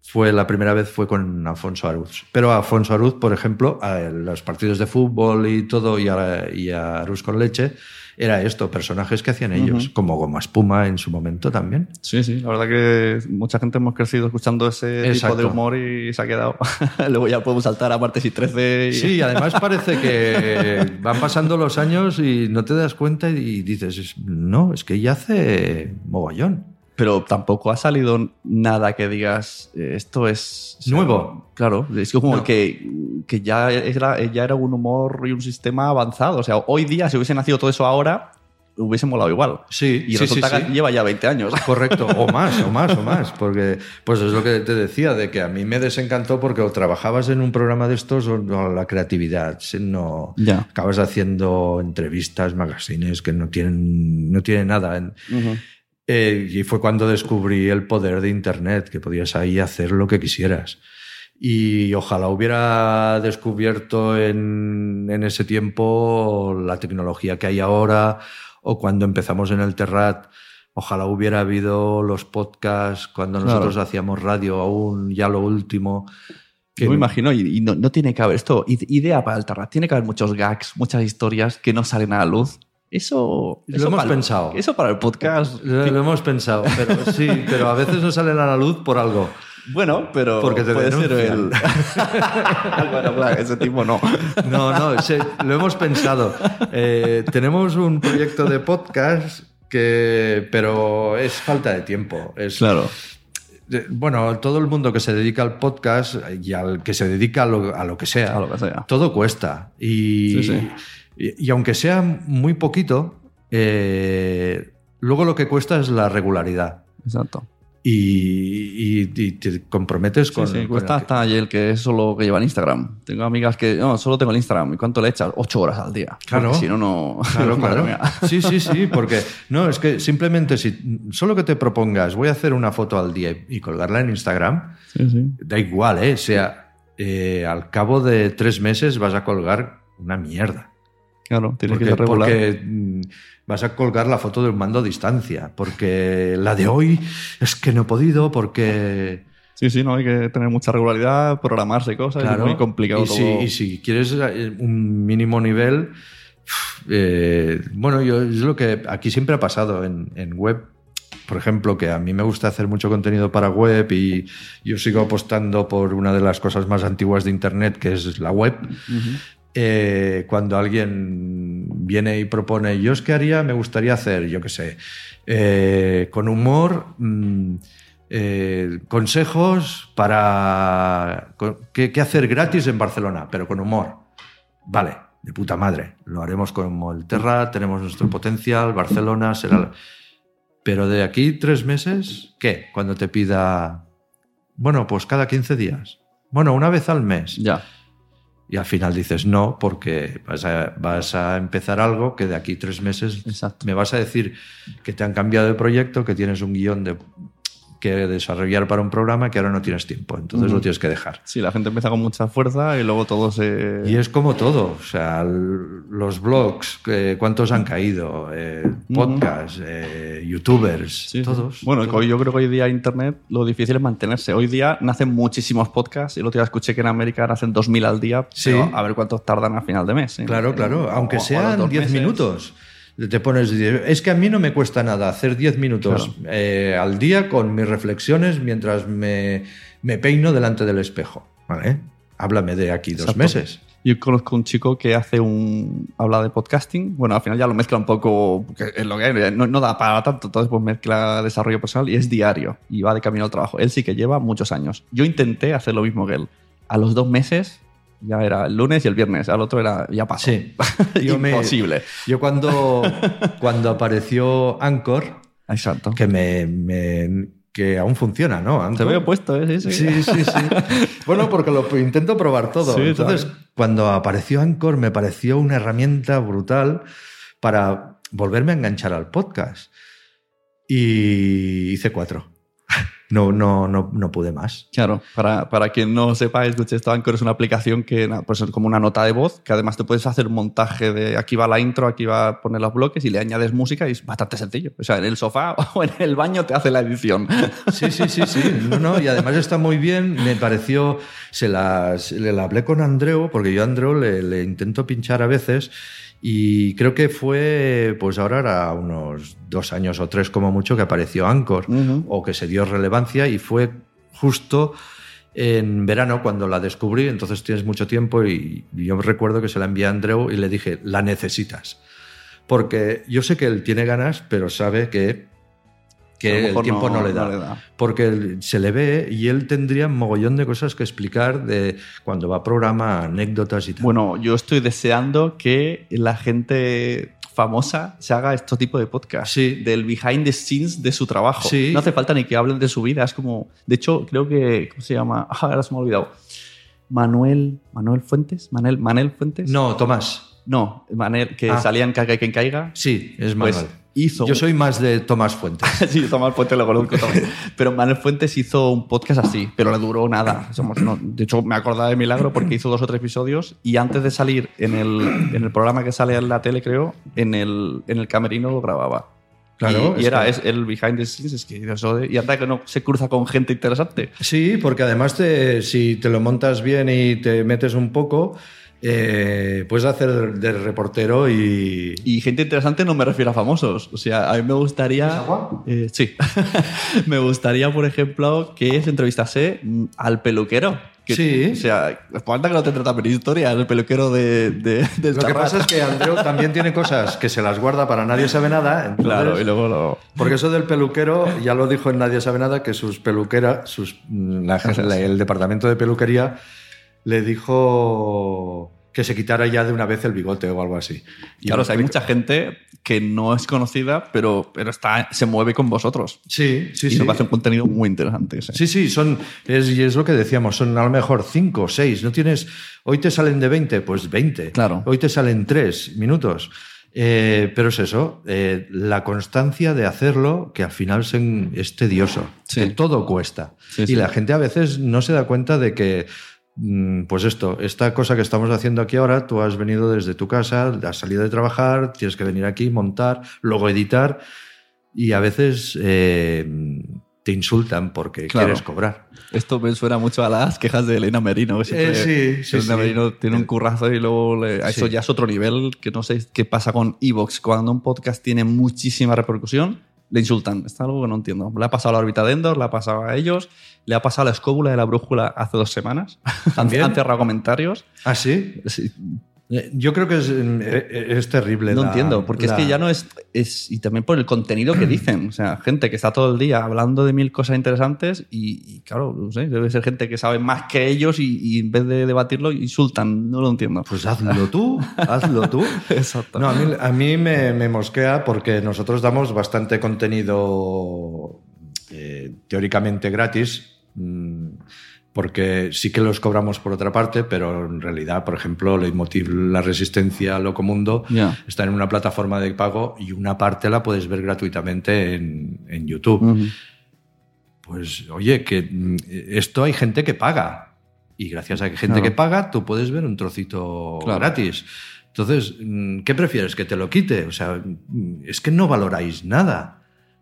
fue la primera vez fue con Alfonso Arús. Pero Alfonso Arús, por ejemplo, a los partidos de fútbol y todo, y a, y a Arús con leche, era esto, personajes que hacían ellos, como Goma Espuma en su momento también. Sí, sí, la verdad que mucha gente hemos crecido escuchando ese Exacto. tipo de humor y se ha quedado. Luego ya podemos saltar a martes y 13. Y... Sí, además parece que van pasando los años y no te das cuenta y dices, es- no, es que ya hace mogollón. Pero tampoco ha salido nada que digas, eh, esto es... Nuevo. Claro, es como No. que, que ya, era, ya era un humor y un sistema avanzado. O sea, hoy día, si hubiese nacido todo eso ahora, hubiese molado igual. Sí, Y sí, resulta sí, que sí. lleva ya 20 años. Correcto, o más, o más, o más, porque pues es lo que te decía, de que a mí me desencantó porque o trabajabas en un programa de estos o, o la creatividad, no Ya. acabas haciendo entrevistas, magazines que no tienen, no tienen nada. En- Eh, y fue cuando descubrí el poder de Internet, que podías ahí hacer lo que quisieras. Y ojalá hubiera descubierto en, en ese tiempo la tecnología que hay ahora, o cuando empezamos en el Terrat, ojalá hubiera habido los podcasts, cuando Claro. nosotros hacíamos radio aún, ya lo último. que Yo me imagino, y, y no, no tiene que haber esto, ide- idea para el Terrat, tiene que haber muchos gags, muchas historias que no salen a la luz. Eso, Lo eso hemos para pensado. Eso para el podcast. Lo, lo hemos pensado, pero sí, pero a veces no salen a la luz por algo. Bueno, pero Porque te puede ser el. denuncian. bueno, claro, ese tipo no. No, no, se- lo hemos pensado. Eh, tenemos un proyecto de podcast que, pero es falta de tiempo. Es, Claro. Bueno, todo el mundo que se dedica al podcast y al que se dedica a lo, a lo que sea, A lo que sea. todo cuesta. Y, Sí, sí. Y, y aunque sea muy poquito, eh, luego lo que cuesta es la regularidad. Exacto. Y, y- y te comprometes Sí, con. sí, con cuesta el- hasta el que es solo que lleva el Instagram. Tengo amigas que, no, solo tengo el Instagram. ¿Y cuánto le echas? Ocho horas al día. Claro. Porque Si no, no. Claro, claro. Sí, sí, sí, porque no, es que simplemente si solo que te propongas, voy a hacer una foto al día y colgarla en Instagram, Sí, sí. da igual, ¿eh? O sea, eh, al cabo de tres meses vas a colgar una mierda. Claro, tienes Porque, que ser regular. porque, mm, vas a colgar la foto de un mando a distancia, porque la de hoy es que no he podido, porque... Sí, sí, no, hay que tener mucha regularidad, programarse cosas, Claro, es muy complicado y todo. si, y si quieres eh, un mínimo nivel, eh, bueno, yo, es lo que aquí siempre ha pasado en, en web. Por ejemplo, que a mí me gusta hacer mucho contenido para web y yo sigo apostando por una de las cosas más antiguas de Internet, que es la web. Eh, cuando alguien viene y propone, yo es que haría, me gustaría hacer, yo qué sé, eh, con humor, mm, eh, consejos para qué, hacer gratis en Barcelona, pero con humor. Vale, de puta madre. Lo haremos como el tenemos nuestro potencial, Barcelona será... Pero de aquí tres meses, ¿qué? Cuando te pida, bueno, pues cada 15 días. Bueno, una vez al mes. Ya. Y al final dices no, porque vas a, vas a empezar algo que de aquí tres meses Exacto. me vas a decir que te han cambiado de proyecto, que tienes un guion de, que desarrollar para un programa que ahora no tienes tiempo. Entonces lo tienes que dejar. Sí, la gente empieza con mucha fuerza y luego todo se... Y es como todo, o sea, los blogs, eh, cuántos han caído, eh, podcasts, eh, youtubers, Sí, sí. todos. Bueno, todos. yo creo que hoy día Internet lo difícil es mantenerse. Hoy día nacen muchísimos podcasts. y El otro día escuché que en América nacen 2.000 al día. Sí. pero a ver cuántos tardan a final de mes. ¿eh? Claro, claro, aunque o sean dos 10 meses. minutos. Te pones, es que a mí no me cuesta nada hacer 10 minutos eh, al día con mis reflexiones mientras me, me peino delante del espejo. ¿Vale? Háblame de aquí dos Exacto. meses. Yo conozco un chico que hace un. habla de podcasting. Bueno, al final ya lo mezcla un poco. que es lo que hay, no, no da para tanto. Entonces, pues mezcla desarrollo personal y es diario. Y va de camino al trabajo. Él sí que lleva muchos años. Yo intenté hacer lo mismo que él. A los dos meses ya era el lunes y el viernes. Al otro era. ya pasó. Sí. Yo me- Imposible. Yo cuando, cuando apareció Anchor, Exacto. que me, me- que aún funciona, ¿no? Te Anchor. veo puesto, ¿eh? Sí, sí. Sí, sí, sí. bueno, porque lo intento probar todo. Sí, Entonces, cuando apareció Anchor, me pareció una herramienta brutal para volverme a enganchar al podcast. Y hice cuatro. No, no, no, no pude más. Claro, para, para quien no sepa, escuche esto, Anchor es una aplicación que pues es como una nota de voz, que además te puedes hacer montaje de aquí va la intro, aquí va a poner los bloques y le añades música y es bastante sencillo. O sea, en el sofá o en el baño te hace la edición. Sí, sí, sí, sí. No, no, y además está muy bien. Me pareció. Se la, se le la hablé con Andreu, porque yo a Andreu le, le intento pinchar a veces. Y creo que fue, pues ahora era unos dos años o tres como mucho que apareció Anchor, o que se dio relevancia, y fue justo en verano cuando la descubrí, entonces tienes mucho tiempo, y yo recuerdo que se la envié a Andreu y le dije, la necesitas. Porque yo sé que él tiene ganas, pero sabe que, que el tiempo no, no- le da. no le da. Porque se le ve y él tendría un mogollón de cosas que explicar de cuando va a programa, anécdotas y tal. Bueno, yo estoy deseando que la gente famosa se haga este tipo de podcast. Sí. Del behind the scenes de su trabajo. Sí. No hace falta ni que hablen de su vida. Es como. De hecho, creo que. ¿Cómo se llama? Ah, ahora se me ha olvidado. Manuel. ¿Manuel Fuentes? ¿Manel, Manel Fuentes? no, Tomás. No, Manel, que Ah. salía en Caiga y quien caiga. Sí, es Pues Manuel. hizo. Yo soy más de Tomás Fuentes. sí, Tomás Fuentes lo conozco también. Pero Manuel Fuentes hizo un podcast así, pero le duró nada. Somos- no, de hecho, me acordaba de milagro porque hizo dos o tres episodios y antes de salir en el, en el programa que sale en la tele, creo, en el, en el camerino lo grababa. Claro, Y, era que- es el behind the scenes, es que eso de- y anda que no se cruza con gente interesante. Sí, porque además te- si te lo montas bien y te metes un poco, eh, puedes hacer de reportero y... Y gente interesante no me refiero a famosos. O sea, a mí me gustaría. ¿Es agua? Eh, sí. me gustaría, por ejemplo, que se entrevistase mm, al peluquero. Que- Sí. O sea, falta que no te trata pero historia, el peluquero de. de, de Lo que pasa es que Andreu también tiene cosas que se las guarda para nadie sabe nada. entonces- Claro, y luego lo. Porque eso del peluquero, ya lo dijo en Nadie sabe nada, que sus peluqueras, sus, mm, la- el departamento de peluquería le dijo que se quitara ya de una vez el bigote o algo así. Y Claro, o sea, hay mucha gente que no es conocida, pero, pero está, se mueve con vosotros. Sí, sí, y sí. nos hace un contenido muy interesante. ese. Sí, sí, son, es, y es lo que decíamos, son a lo mejor 5 o 6. No tienes, hoy te salen de 20, pues 20. Claro. Hoy te salen 3 minutos. Eh, pero es eso, eh, la constancia de hacerlo que al final es tedioso. Sí. Que todo cuesta. Sí, y sí. la gente a veces no se da cuenta de que, pues esto, esta cosa que estamos haciendo aquí ahora, tú has venido desde tu casa, has salido de trabajar, tienes que venir aquí, montar, luego editar. Y a veces eh, te insultan porque Claro. quieres cobrar. Esto me suena mucho a las quejas de Elena Merino. que Eh, sí, sí, Elena sí. Merino tiene un currazo y luego le- eso ya es otro nivel que no sé qué pasa con Evox. Cuando un podcast tiene muchísima repercusión, le insultan. Es algo que no entiendo. Le ha pasado a la órbita de Endor, le ha pasado a ellos, le ha pasado a la escóbula de la brújula hace dos semanas. Han, ¿También? han cerrado comentarios. ¿Ah, sí? Sí, Yo creo que es, eh, es terrible. No la- entiendo, porque es que ya no es, es. Y también por el contenido que dicen. O sea, gente que está todo el día hablando de mil cosas interesantes y, y, claro, no sé, debe ser gente que sabe más que ellos y, y en vez de debatirlo insultan. No lo entiendo. Pues hazlo tú, hazlo tú. Exacto. No, a mí, a mí me, me mosquea porque nosotros damos bastante contenido eh, teóricamente gratis, mm, porque sí que los cobramos por otra parte, pero en realidad, por ejemplo, Leitmotiv La Resistencia Locomundo Ya. está en una plataforma de pago y una parte la puedes ver gratuitamente en, en YouTube. Pues oye, que mm, esto hay gente que paga. Y gracias a que gente Claro. que paga, tú puedes ver un trocito Claro. gratis. Entonces, mm, ¿qué prefieres? ¿Que te lo quite? O sea, mm, es que no valoráis nada.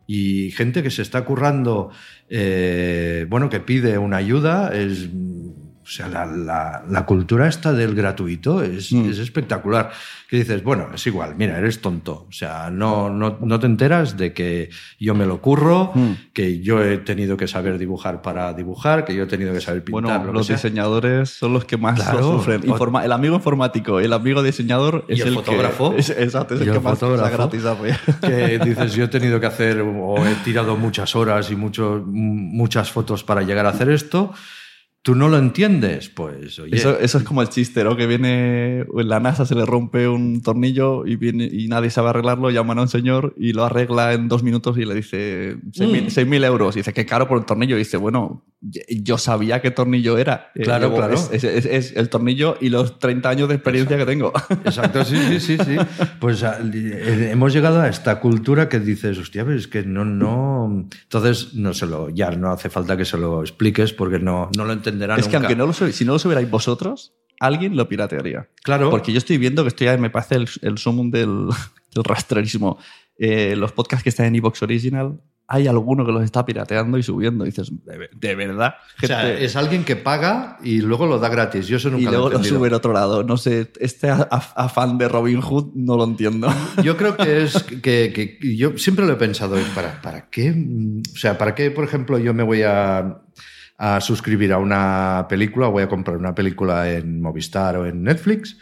Y gente que se está currando, eh, bueno, que pide una ayuda, es. O sea, la, la- la cultura esta del gratuito es, Mm. es espectacular. Que dices, bueno, es igual, mira, eres tonto. O sea, no, no, no te enteras de que yo me lo curro, Mm. que yo he tenido que saber dibujar para dibujar, que yo he tenido que saber pintar. Bueno, lo que los sea. diseñadores son los que más Claro. lo sufren. Informa- el amigo informático, el amigo diseñador Y es el el, fotógrafo. Que, es, exacto, es Y el el que más fotógrafo. gratis hace. que dices, yo he tenido que hacer o he tirado muchas horas y mucho, muchas fotos para llegar a hacer esto. ¿Tú no lo entiendes? Pues, oye, Eso, eso es como el chiste, ¿no? Que viene en la NASA, se le rompe un tornillo y, viene, y nadie sabe arreglarlo, llaman a un señor y lo arregla en dos minutos y le dice 6.000 Mm. 6.000 euros. Y dice, qué caro por el tornillo. Y dice, bueno, yo sabía qué tornillo era. Eh, Claro, claro. Es, es- es- es el tornillo y los 30 años de experiencia que tengo. Exacto, sí, sí, sí, sí. Pues eh, hemos llegado a esta cultura que dices, hostia, pero es que no, no. Entonces, no se lo, ya no hace falta que se lo expliques porque no, no lo es que aunque no lo si no lo subierais vosotros, alguien lo piratearía. Claro. Porque yo estoy viendo que estoy me parece el, el sumum del, del rastrerismo. Eh, los podcasts que están en Evox Original, hay alguno que los está pirateando y subiendo. Y dices, ¿de, ve- de verdad? O sea, es alguien que paga y luego lo da gratis. Yo eso nunca y lo luego he lo entendido. sube en otro lado. No sé, este afán de Robin Hood no lo entiendo. Yo creo que es que, que- yo siempre lo he pensado, ¿para, ¿para qué? O sea, ¿para qué, por ejemplo, yo me voy a, a suscribir a una película voy a comprar una película en Movistar o en Netflix?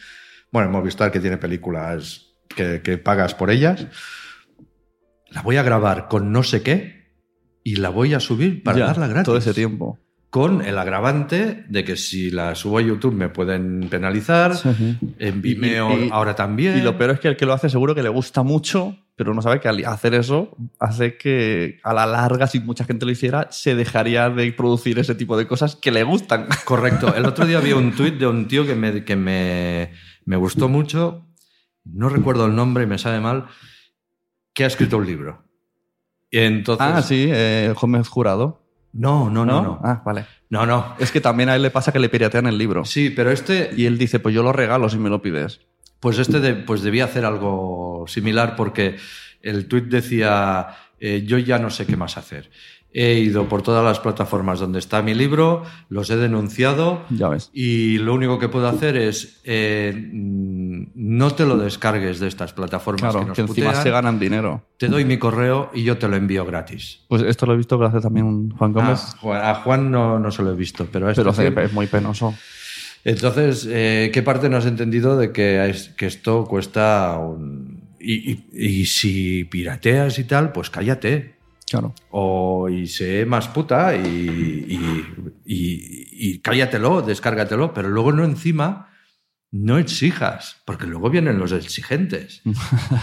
Bueno, en Movistar que tiene películas que, que pagas por ellas. La voy a grabar con no sé qué y la voy a subir para Ya, darla gratis. Todo ese tiempo. Con el agravante de que si la subo a YouTube me pueden penalizar, en Vimeo Y- y- ahora también. Y lo peor es que el que lo hace seguro que le gusta mucho, pero no sabe que al hacer eso hace que a la larga, si mucha gente lo hiciera, se dejaría de producir ese tipo de cosas que le gustan. Correcto. El otro día vi un tuit de un tío que me, que me, me gustó mucho. No recuerdo el nombre y me sabe mal. Que ha escrito un libro. Y entonces. ah, sí, eh, Gómez Jurado. No, no, no, no. Ah, vale. No, no. Es que también a él le pasa que le piratean el libro. Sí, pero este. Y él dice, pues yo lo regalo si me lo pides. Pues este de- pues debía hacer algo similar porque el tuit decía, eh, yo ya no sé qué más hacer. He ido por todas las plataformas donde está mi libro, los he denunciado Ya ves. y lo único que puedo hacer es eh, mm, no te lo descargues de estas plataformas que nos que encima putean. se ganan dinero. Te doy mi correo y yo te lo envío gratis. Pues esto lo he visto hace también Juan Gómez. Ah, Juan- a Juan no, no se lo he visto, pero a este pero sí. es muy penoso. Entonces, eh, ¿qué parte no has entendido de que, es- que esto cuesta un... Y, y- y si pirateas y tal, pues cállate. Claro. O y sé más puta y, y, cállatelo, descárgatelo, pero luego no encima no exijas, porque luego vienen los exigentes,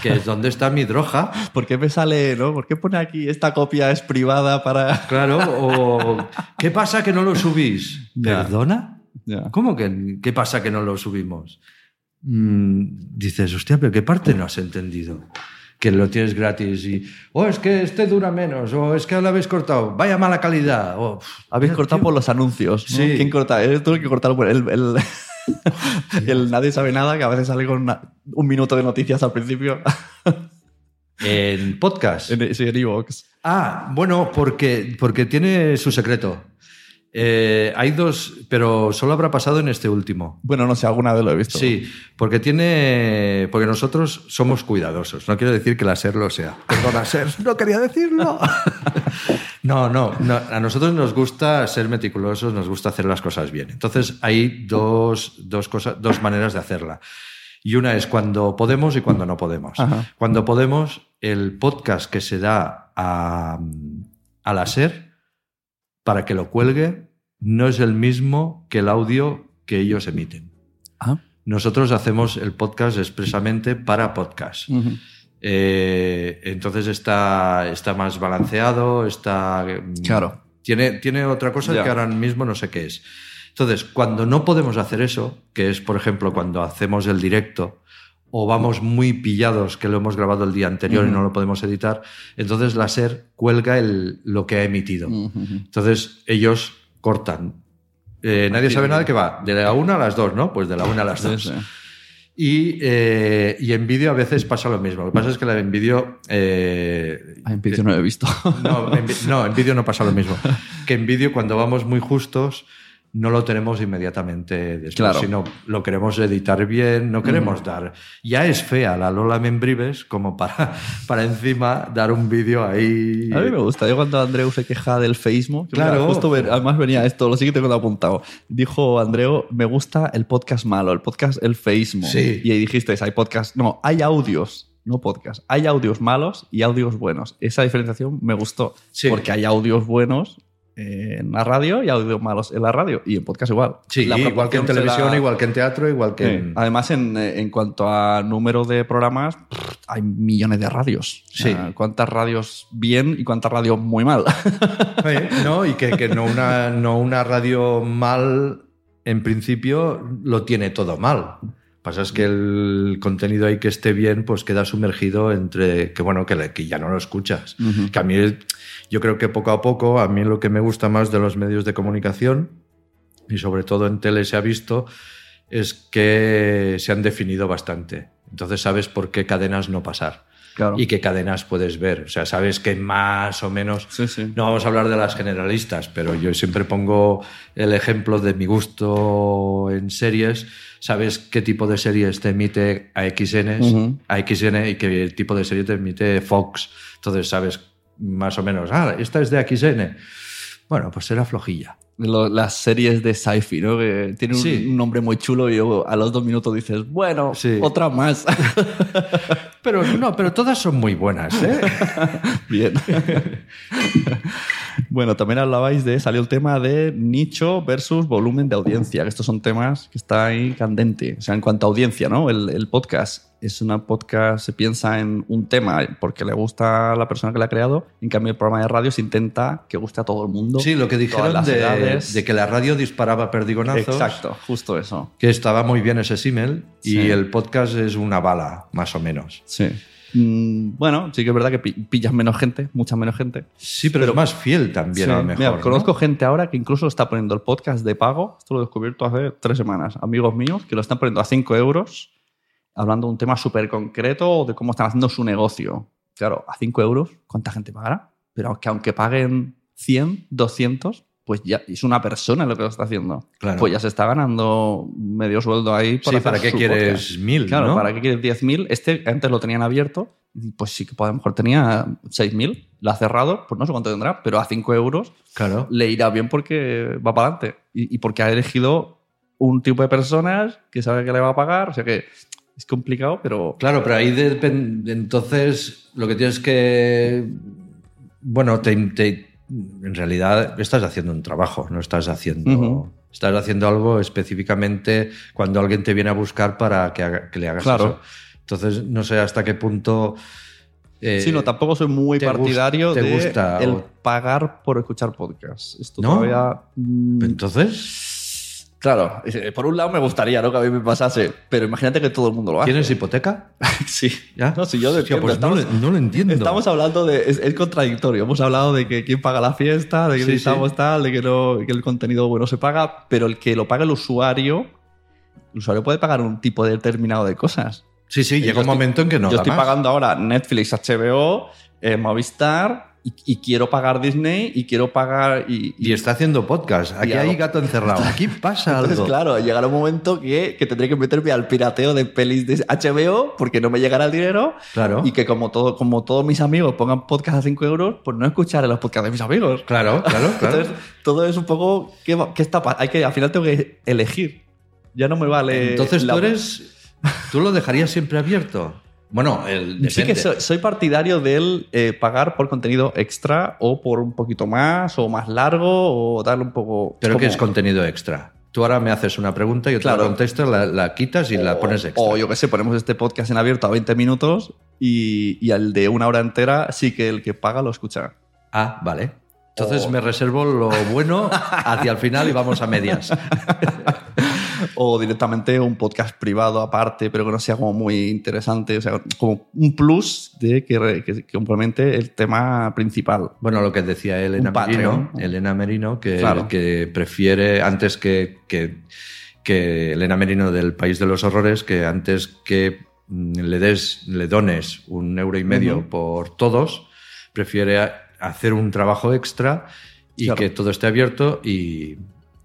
que es donde está mi droga. ¿Por qué me sale, no? ¿Por qué pone aquí esta copia es privada para...? Claro, o ¿qué pasa que no lo subís? ¿Perdona? Ya. ¿Cómo que qué pasa que no lo subimos? Mm, dices, hostia, pero ¿qué parte no has entendido? Que lo tienes gratis y, oh, es que este dura menos, o es que lo habéis cortado, vaya mala calidad. o, Habéis cortado tío. por los anuncios. ¿no? Sí. ¿Quién corta? Tú que corta el, el, el- el nadie sabe nada, que a veces sale con una- un minuto de noticias al principio. En podcast. en, sí, en iVoox. Ah, bueno, porque, porque tiene su secreto. Eh, hay dos, pero solo habrá pasado en este último. Bueno, no sé, alguna vez lo he visto. Sí, porque tiene. Porque nosotros somos cuidadosos. No quiero decir que la SER lo sea. Perdona, SER, no quería decirlo. no, no, no. A nosotros nos gusta ser meticulosos, nos gusta hacer las cosas bien. Entonces hay dos, dos, cosas, dos maneras de hacerla. Y una es cuando podemos y cuando no podemos. Ajá. Cuando podemos, el podcast que se da a, a la SER para que lo cuelgue no es el mismo que el audio que ellos emiten. Ah. Nosotros hacemos el podcast expresamente para podcast. Eh, entonces está, está más balanceado, está... mm, Claro. Tiene, tiene otra cosa que ahora mismo no sé qué es. Entonces, cuando no podemos hacer eso, que es, por ejemplo, cuando hacemos el directo o vamos muy pillados, que lo hemos grabado el día anterior y no lo podemos editar, entonces la SER cuelga el, lo que ha emitido. Ujú. Entonces, ellos cortan. Eh, nadie Sí. sabe nada que va de la una a las dos, ¿no? Pues de la una a las Sí, dos. sí. Y, eh, y en vídeo a veces pasa lo mismo. Lo que pasa es que la en vídeo. eh, Ah, en vídeo no lo he visto. no, en, vi- no, en vídeo no pasa lo mismo. Que en vídeo, cuando vamos muy justos, no lo tenemos inmediatamente después. Claro. Sino lo queremos editar bien, no queremos dar. Ya es fea la Lola Membrives como para, para encima dar un vídeo ahí. A mí me gusta. Yo cuando Andreu se queja del Facebook, que mira, Claro. justo ver- además venía esto, lo siguiente que tengo apuntado. Dijo Andreu, me gusta el podcast malo, el podcast el Facebook. Sí. Y ahí dijisteis, hay podcast, no, hay audios, no podcast. Hay audios malos y audios buenos. Esa diferenciación me gustó. Sí. Porque hay audios buenos en la radio y audios malos en la radio. Y en podcast igual. Sí, La igual que en televisión, igual que en teatro, igual que Sí. en. Además, en, eh, en cuanto a número de programas, hay millones de radios. Sí. ¿Cuántas radios bien y cuántas radios muy mal? ¿no? Y que, que no, una, no una radio mal, en principio, lo tiene todo mal. Pasa es que el contenido ahí que esté bien, pues queda sumergido entre que, bueno, que, que ya no lo escuchas. Que a mí, yo creo que poco a poco, a mí lo que me gusta más de los medios de comunicación, y sobre todo en tele se ha visto, es que se han definido bastante. Entonces sabes por qué cadenas no pasar Claro. y qué cadenas puedes ver. O sea, sabes que más o menos Sí, sí. no vamos a hablar de las generalistas, pero yo siempre pongo el ejemplo de mi gusto en series. Sabes qué tipo de series te emite AXN, Ujú. AXN y qué tipo de serie te emite Fox. Entonces sabes más o menos, ah, esta es de AXN. Bueno, pues será flojilla. Lo- las series de sci-fi, ¿no? Que tienen un, Sí. un nombre muy chulo y luego a los dos minutos dices, bueno, Sí. otra más. Pero no, pero todas son muy buenas, ¿eh? Bien. bueno, también hablabais de, salió el tema de nicho versus volumen de audiencia, que estos son temas que está ahí candente. O sea, en cuanto a audiencia, ¿no? El, el podcast es una podcast, se piensa en un tema porque le gusta a la persona que la ha creado, en cambio el programa de radio se intenta que guste a todo el mundo. Sí, lo que dijeron las de, edades. de que la radio disparaba perdigonazos. Exacto, justo eso. Que estaba muy bien ese símil y Sí. el podcast es una bala, más o menos. Sí. Mm, bueno, sí que es verdad que pi- pillas menos gente, mucha menos gente. Sí, pero, es más fiel también Sí. a lo mejor. Mira, ¿no? conozco gente ahora que incluso está poniendo el podcast de pago. Esto lo he descubierto hace tres semanas. Amigos míos que lo están poniendo a 5 euros, hablando de un tema súper concreto o de cómo están haciendo su negocio. Claro, a 5 euros, ¿cuánta gente pagará? Pero que aunque paguen 100, 200, pues ya es una persona lo que lo está haciendo. Claro. Pues ya se está ganando medio sueldo ahí. Sí, hacer ¿para qué quieres podcast. mil? Claro, ¿no? ¿para qué quieres 10.000? Este antes lo tenían abierto, y pues sí que a lo mejor tenía 6.000, lo ha cerrado, pues no sé cuánto tendrá, pero a 5 euros Claro. le irá bien porque va para adelante y, y porque ha elegido un tipo de personas que sabe que le va a pagar, o sea que es complicado, pero Claro, pero ahí depende. Entonces, lo que tienes que. Bueno, te, te- en realidad estás haciendo un trabajo, no estás haciendo. Estás haciendo algo específicamente cuando alguien te viene a buscar para que, haga- que le hagas Claro. eso. Entonces, no sé hasta qué punto. eh, sí, no, tampoco soy muy te partidario te de gusta el o- pagar por escuchar podcasts. Esto ¿No? todavía... mm, Entonces, Claro, eh, por un lado me gustaría ¿no? que a mí me pasase, pero imagínate que todo el mundo lo hace. ¿tienes hipoteca? Sí, ¿Ya? No, si yo Hostia, pues no, estamos- lo- no lo entiendo. Estamos hablando de. Es, es contradictorio. Hemos hablado de que quién paga la fiesta, de que Sí, necesitamos sí. tal, de que, no, que el contenido bueno se paga, pero el que lo paga el usuario. El usuario puede pagar un tipo determinado de cosas. Sí, sí, Yo llega un estoy- momento en que no Yo estoy más. pagando ahora Netflix, HBO, eh, Movistar y, y quiero pagar Disney y quiero pagar. Y, Y está haciendo podcast. Aquí Y hay gato encerrado. Aquí pasa algo. Entonces, claro, llegará un momento que, que tendré que meterme al pirateo de pelis de HBO porque no me llegará el dinero. Claro. Y que como, todo, como todos mis amigos pongan podcast a 5 euros, pues no escucharé los podcasts de mis amigos. Claro, claro, claro. Entonces, todo es un poco. ¿qué, qué está Hay que, al final tengo que elegir. Ya no me vale. Entonces la- tú eres ¿Tú lo dejarías siempre abierto? Bueno, el, Sí que soy, soy partidario del eh, pagar por contenido extra o por un poquito más o más largo o darle un poco... Pero que es contenido extra. Tú ahora me haces una pregunta y yo te Claro. la contesto, la, la quitas y la pones extra. O yo qué sé, ponemos este podcast en abierto a 20 minutos y, y al de una hora entera sí que el que paga lo escucha. Ah, vale. Entonces O- me reservo lo bueno hacia el final y vamos a medias. O directamente un podcast privado aparte, pero que no sea como muy interesante. O sea, como un plus de que, que- que complemente el tema principal. Bueno, lo que decía Elena. Merino, Elena Merino, que, Claro. que prefiere antes que, que, que Elena Merino del País de los Horrores, que antes que mm, le des, le dones un euro y medio por todos, prefiere hacer un trabajo extra y Claro. que todo esté abierto y,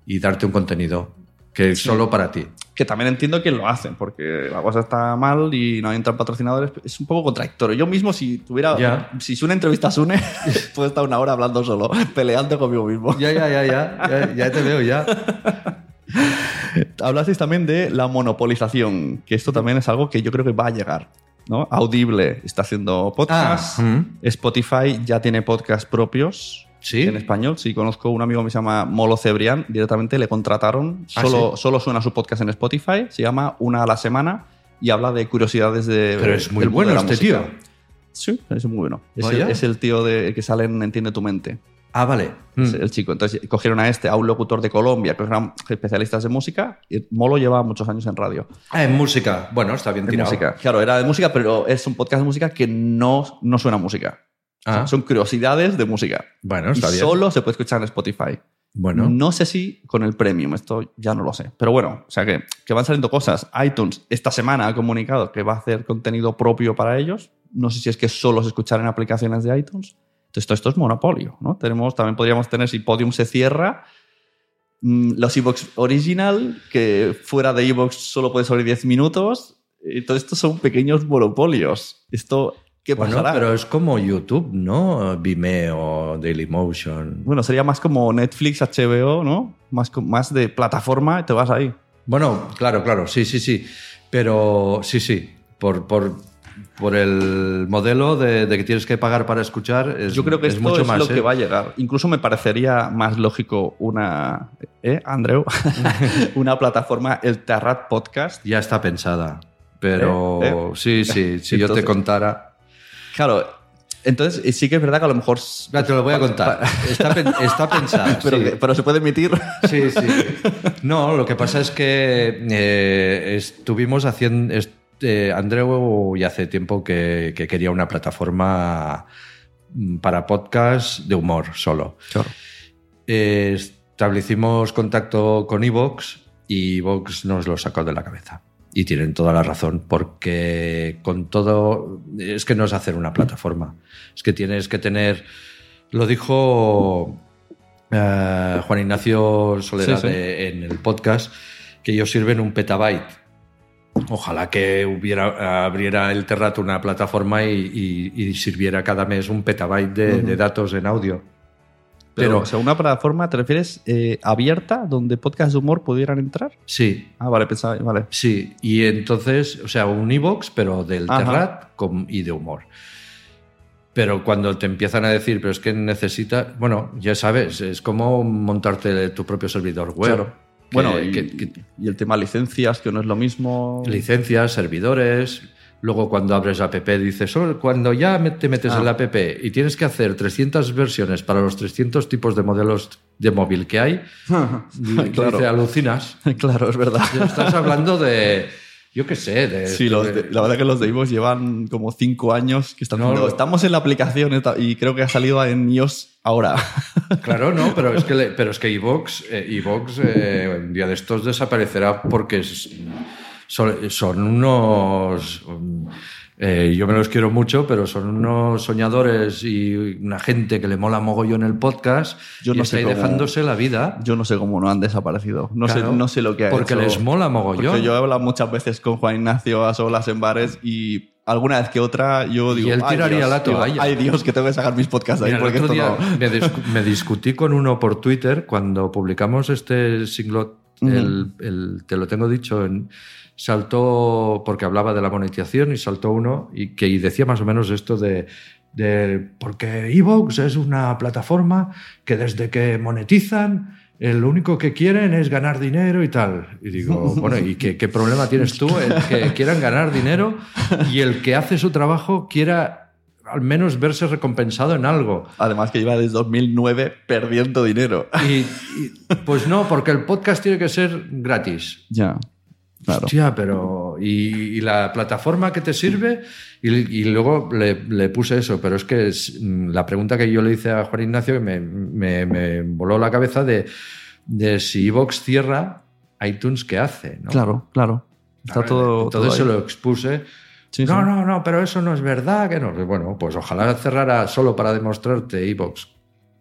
y darte un contenido que es solo para ti. Que también entiendo que lo hacen, porque la cosa está mal y no entran patrocinadores. Es un poco contradictorio. Yo mismo, si tuviera. Ya. Si Sune entrevista Sune, puedo estar una hora hablando solo, peleando conmigo mismo. Ya, ya, ya, ya, ya, ya te veo, ya. Hablasteis también de la monopolización, que esto también es algo que yo creo que va a llegar. ¿no? Audible está haciendo podcast. Ah. Spotify ya tiene podcasts propios. ¿Sí? En español, sí, conozco un amigo que se llama Molo Cebrián, directamente le contrataron, ¿Ah, solo, sí? solo suena su podcast en Spotify, se llama Una a la Semana y habla de curiosidades de... Pero es muy bueno este música. tío. Sí, es muy bueno. Es el, es el tío de, que sale en Entiende tu mente. Ah, vale. Es Mm. el chico. Entonces cogieron a este, a un locutor de Colombia, que eran especialistas de música, y Molo lleva muchos años en radio. Ah, en música. Bueno, está bien De tirado. música. Claro, era de música, pero es un podcast de música que no, no suena a música. O sea, Ah. son curiosidades de música. Bueno, y está bien. solo se puede escuchar en Spotify. Bueno. No sé si con el premium, esto ya no lo sé. Pero bueno, o sea que, que van saliendo cosas. iTunes esta semana ha comunicado que va a hacer contenido propio para ellos. No sé si es que solo se escuchar en aplicaciones de iTunes. Entonces, esto es monopolio, ¿no? Tenemos, también podríamos tener, si Podium se cierra, mm, los Evox Original, que fuera de Evox solo puede sobre 10 minutos. Y todo esto son pequeños monopolios. Esto, ¿qué Bueno, pasará? pero es como YouTube, ¿no? Vimeo, Dailymotion. Bueno, sería más como Netflix, HBO, ¿no? Más, más de plataforma y te vas ahí. Bueno, claro, claro, sí, sí, sí. Pero sí, sí. Por, por, por el modelo de, de que tienes que pagar para escuchar, es, Yo creo que es esto mucho es más. lo ¿eh? que va a llegar. Incluso me parecería más lógico una, ¿eh, Andreu? una plataforma, el Terrat Podcast. Ya está pensada. Pero Eh, eh. sí, sí, si yo te contara. Claro, entonces eh, sí que es verdad que a lo mejor... Ya te lo voy a contar. Está, pen- está pensada. Pero, sí. que- pero se puede emitir. Sí, sí. No, lo que pasa es que eh, estuvimos haciendo. Este, Andreu ya hace tiempo que, que quería una plataforma mm, para podcast de humor solo. Eh, establecimos contacto con Evox y Evox nos lo sacó de la cabeza. Y tienen toda la razón, porque con todo. Es que no es hacer una plataforma. Es que tienes que tener. Lo dijo eh, Juan Ignacio Soledad Sí, sí. de- en el podcast, que ellos sirven un petabyte. Ojalá que hubiera, abriera el Terrat una plataforma y, y- y sirviera cada mes un petabyte de, de datos en audio. Pero, Pero o sea, una plataforma, ¿te refieres eh, abierta donde podcasts de humor pudieran entrar? sí, Ah, vale, pensaba, vale. sí. Y entonces, o sea, un iBox, pero del Ajá. Terrat con- y de humor. Pero cuando te empiezan a decir, pero es que necesita, bueno, ya sabes, es como montarte tu propio servidor web. Claro. Que- Bueno, y, que- que- y el tema licencias, que no es lo mismo. licencias, servidores. Luego cuando abres la app dices, "Oh, cuando ya te metes Ah. en la app y tienes que hacer 300 versiones para los 300 tipos de modelos de móvil que hay, Claro. dice, alucinas. claro, es verdad. Estás hablando de, yo qué sé, de... Sí, los de- la verdad que los de iVoox llevan como cinco años que están No, estamos en la aplicación y creo que ha salido en iOS ahora. Claro, no, pero es que, le- pero es que iVox, eh, iVox, eh, un día de estos desaparecerá porque es- son, son unos... eh, yo me los quiero mucho, pero son unos soñadores y una gente que le mola mogollón el podcast Yo y no está sé ahí cómo- dejándose la vida. Yo no sé cómo no han desaparecido. No, Claro, sé, no sé lo que ha Porque hecho. les mola mogollón. Porque yo he hablado muchas veces con Juan Ignacio a solas en bares y alguna vez que otra yo digo. él "Ay, tiraría Dios", la digo, toalla. Ay Dios, que tengo que sacar mis podcasts ahí Mira, el porque otro esto día no. me, dis- me discutí con uno por Twitter cuando publicamos este el, el- te lo tengo dicho, en- saltó porque hablaba de la monetización y saltó uno y que y decía más o menos esto de, de porque Evox es una plataforma que desde que monetizan eh, lo único que quieren es ganar dinero y tal. Y digo, bueno, ¿y qué, qué problema tienes tú el que quieran ganar dinero y el que hace su trabajo quiera al menos verse recompensado en algo? Además que lleva desde 2009 perdiendo dinero. Y, y- pues no, porque el podcast tiene que ser gratis. Ya, claro. Hostia, pero. Y, y la plataforma que te sirve. Y, y luego le, le puse eso, pero es que es, mm, la pregunta que yo le hice a Juan Ignacio que me, me- me voló la cabeza de, de si Evox cierra, iTunes, ¿qué hace? ¿no? Claro, claro. Está Claro, todo. Entonces todo se lo expuse. Sí, no, sí. no, no, pero eso no es verdad. Que no. Bueno, pues ojalá cerrara solo para demostrarte Evox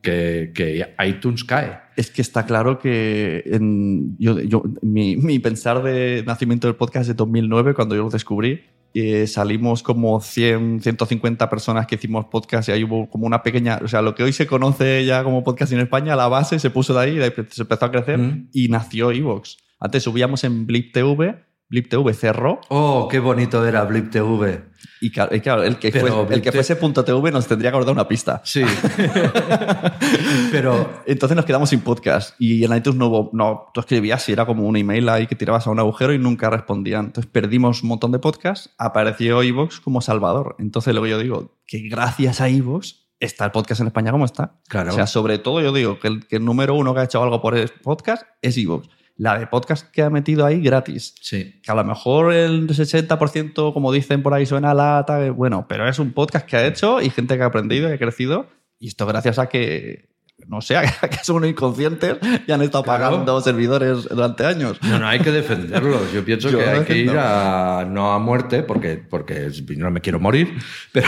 que, que iTunes cae. Es que está claro que en- yo, yo- mi, mi pensar de nacimiento del podcast de 2009, cuando yo lo descubrí. eh, salimos como 100, 150 personas que hicimos podcast y ahí hubo como una pequeña. O sea, lo que hoy se conoce ya como podcast en España, la base se puso de ahí, de ahí se empezó a crecer Mm. y nació Evox. Antes subíamos en Blip TV, Blip TV cerró Oh, qué bonito era Blip TV. y claro, y claro, el, que Pero fuese, el Blip que T- fuese punto .tv nos tendría que haber dado una pista. Sí. pero Entonces nos quedamos sin podcast y en iTunes no hubo, no, tú escribías y era como un email ahí que tirabas a un agujero y nunca respondían. Entonces perdimos un montón de podcasts, apareció iVoox como salvador. Entonces luego yo digo que gracias a iVoox está el podcast en España como está. Claro. O sea, sobre todo yo digo que el, que el número uno que ha hecho algo por el podcast es iVoox. La de podcast que ha metido ahí gratis. sí. Que a lo mejor el 60%, como dicen por ahí, suena a lata. eh, Bueno, pero es un podcast que ha hecho y gente que ha aprendido y ha crecido. Y esto gracias a que, no sé, a que son inconscientes y han estado Claro. pagando servidores durante años. No, no, hay que defenderlos. Yo pienso Yo que hay que ir a, no a muerte, porque, porque no me quiero morir, pero,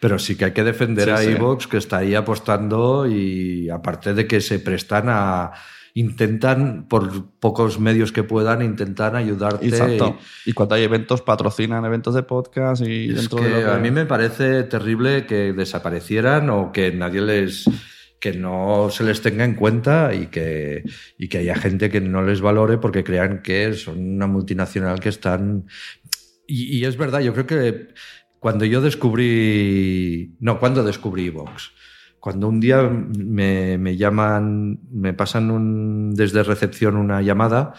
pero sí que hay que defender Sí, a sí. Evox, que está ahí apostando y aparte de que se prestan a... Intentan, por pocos medios que puedan, intentan ayudarte. Exacto. Y cuando hay eventos, patrocinan eventos de podcast y Es dentro que de lo que- a mí me parece terrible que desaparecieran o que nadie les que no se les tenga en cuenta y que, y que haya gente que no les valore porque crean que son una multinacional que están... Y, y es verdad, yo creo que cuando yo descubrí... No, cuando descubrí Vox. Cuando un día me, me llaman, me pasan un- desde recepción una llamada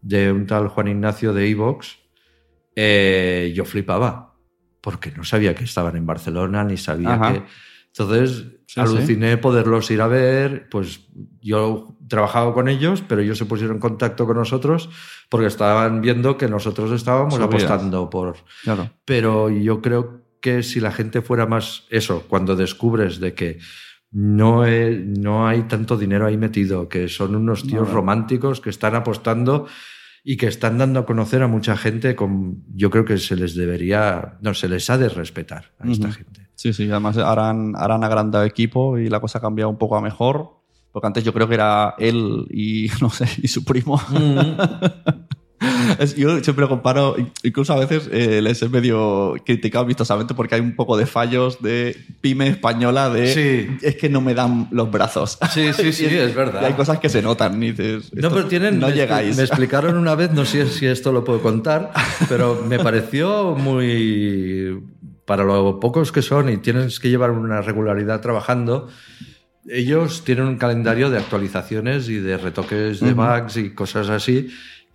de un tal Juan Ignacio de Evox, eh, yo flipaba, porque no sabía que estaban en Barcelona, ni sabía Ajá. que... Entonces Sí, aluciné poderlos ir a ver, pues yo trabajaba con ellos, pero ellos se pusieron en contacto con nosotros porque estaban viendo que nosotros estábamos Subías. apostando por... Claro. Pero yo creo que si la gente fuera más eso, cuando descubres de que no, no hay tanto dinero ahí metido, que son unos tíos Nada. románticos que están apostando y que están dando a conocer a mucha gente, con, yo creo que se les debería, no, se les ha de respetar a esta gente. Sí, sí, además harán, harán agrandado equipo y la cosa ha cambiado un poco a mejor. Porque antes yo creo que era él y, no sé, y su primo. Es- yo siempre lo comparo, incluso a veces eh, les he medio criticado vistosamente porque hay un poco de fallos de pyme española de Sí. es que no me dan los brazos. Sí, sí, sí, Y es verdad. Y hay cosas que se notan. y dices, No, pero tienen. No me, llegáis. Me explicaron una vez, no sé si esto lo puedo contar, pero me pareció muy. Para lo pocos que son y tienes que llevar una regularidad trabajando, ellos tienen un calendario de actualizaciones y de retoques de bugs y cosas así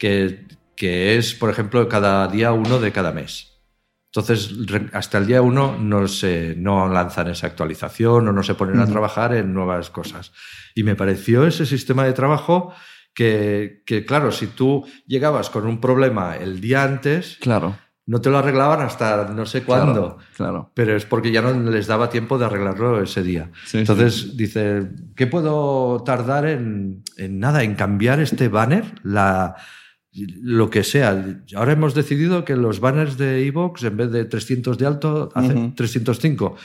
que, que es, por ejemplo, cada día uno de cada mes. Entonces, hasta el día uno no, se, no lanzan esa actualización o no se ponen a trabajar en nuevas cosas. Y me pareció ese sistema de trabajo que, que, claro, si tú llegabas con un problema el día antes, Claro. no te lo arreglaban hasta no sé cuándo. Claro. claro. Pero es porque ya no les daba tiempo de arreglarlo ese día. Sí, Entonces dice, ¿qué puedo tardar en, en nada, en cambiar este banner? La, lo que sea. Ahora hemos decidido que los banners de Evox, en vez de 300 de alto, hacen Ujú. 305.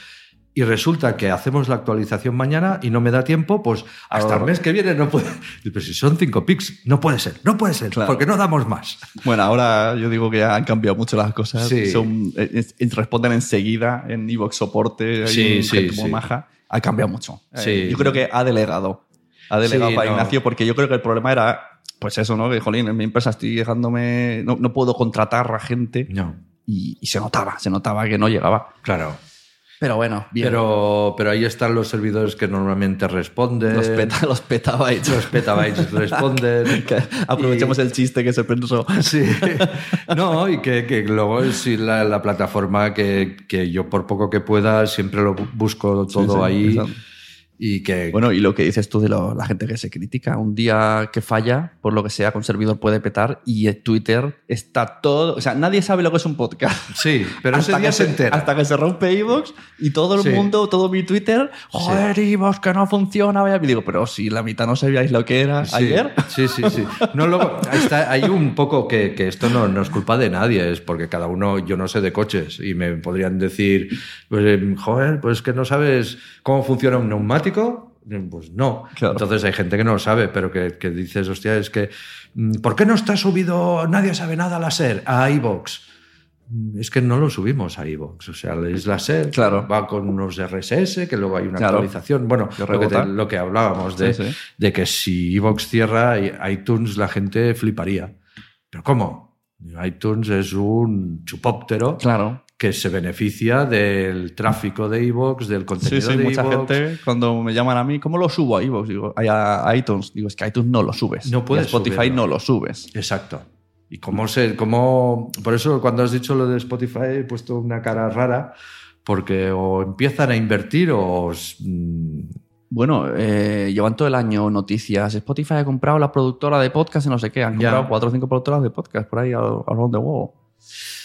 Y resulta que hacemos la actualización mañana y no me da tiempo, pues hasta Ahora- el mes que viene no puede. Pero si son 5 pics, no puede ser, no puede ser, Claro. porque no damos más. Bueno, ahora yo digo que han cambiado mucho las cosas. Sí. Son, eh, responden enseguida en Evox soporte. hay Sí, sí, gente muy sí. maja. Ha cambiado mucho. Eh, yo creo que ha delegado. Ha delegado para no. Ignacio porque yo creo que el problema era pues eso, ¿no? Que, jolín, en mi empresa estoy dejándome, no, no puedo contratar a gente No, y, y se notaba, se notaba que no llegaba. claro. Pero bueno, bien. Pero, pero ahí están los servidores que normalmente responden. los, peta, los petabytes. Los petabytes responden. Que aprovechemos Y- el chiste que se pensó. Sí, no, y que, que luego sí la, la plataforma que, que yo por poco que pueda siempre lo bu- busco todo sí, ahí exacto. Y que Bueno, y lo que dices tú de lo- la gente que se critica, un día que falla, por lo que sea, con servidor puede petar y Twitter está todo, o sea, nadie sabe lo que es un podcast. sí, pero ese día se entera. Hasta que se rompe Evox y todo el Sí. mundo, todo mi Twitter, joder, Evox, que no funciona. vaya". Y digo, pero si la mitad no sabíais lo que era Sí, ayer. Sí, sí, sí. No, luego, está, hay un poco que, que esto no, no es culpa de nadie, es porque cada uno, yo no sé de coches y me podrían decir, pues, eh, joder, pues que no sabes cómo funciona un neumático. Pues no. Claro. Entonces hay gente que no lo sabe, pero que, que dices, hostia, es que, mm, ¿por qué no está subido Nadie sabe nada a la SER, a iVox? Mm, Es que no lo subimos a iVox. O sea, es la SER, Claro. va con unos RSS, que luego hay una Claro. actualización. Bueno, lo que, te- lo que hablábamos de, Sí, sí. de que si iVox cierra iTunes, la gente fliparía. ¿Pero cómo? iTunes es un chupóptero Claro. Que se beneficia del tráfico de iVox, del Sí, contenido sí, de mucha iVoox. gente cuando me llaman a mí, ¿cómo lo subo a iVoox? Digo, a, iTunes. Digo, es que a iTunes no lo subes. No puedes Y a Spotify subirlo. no lo subes. Exacto. Y cómo se, cómo, por eso cuando has dicho lo de Spotify he puesto una cara rara, porque o empiezan a invertir o mm, Bueno, eh, llevan todo el año noticias. Spotify ha comprado la productora de podcast y no sé qué. Han Ya. comprado cuatro o cinco productoras de podcast por ahí around the world.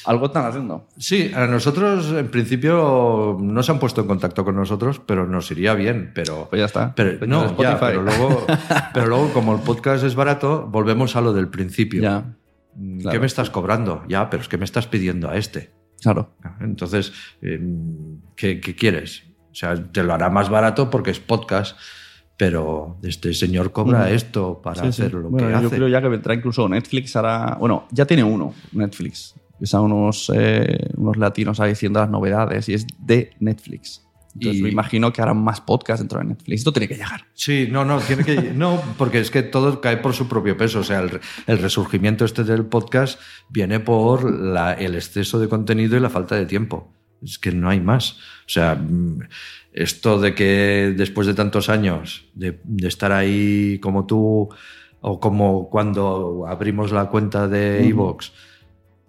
Algo están haciendo. Sí, a nosotros en principio no se han puesto en contacto con nosotros, pero nos iría bien. Pero, Pues ya está. pero Señor no, ya, pero luego, pero luego como el podcast es barato, volvemos a lo del principio. Ya, Mm, ¿Qué me estás cobrando? Ya, pero es que me estás pidiendo a este. claro. Entonces, eh, ¿qué, qué quieres? O sea, te lo hará más barato porque es podcast, pero este señor cobra esto para Sí, sí. hacer lo Bueno, que yo hace. creo ya que vendrá incluso Netflix hará. Bueno, ya tiene uno, Netflix. Son unos, eh, unos latinos ahí diciendo las novedades y es de Netflix. Entonces Y- me imagino que harán más podcasts dentro de Netflix. Esto tiene que llegar. Sí, no, no, tiene que. No, porque es que todo cae por su propio peso. O sea, el, el resurgimiento este del podcast viene por la- el exceso de contenido y la falta de tiempo. Es que no hay más. O sea, mm, esto de que después de tantos años de, de estar ahí como tú, o como cuando abrimos la cuenta de. Evox,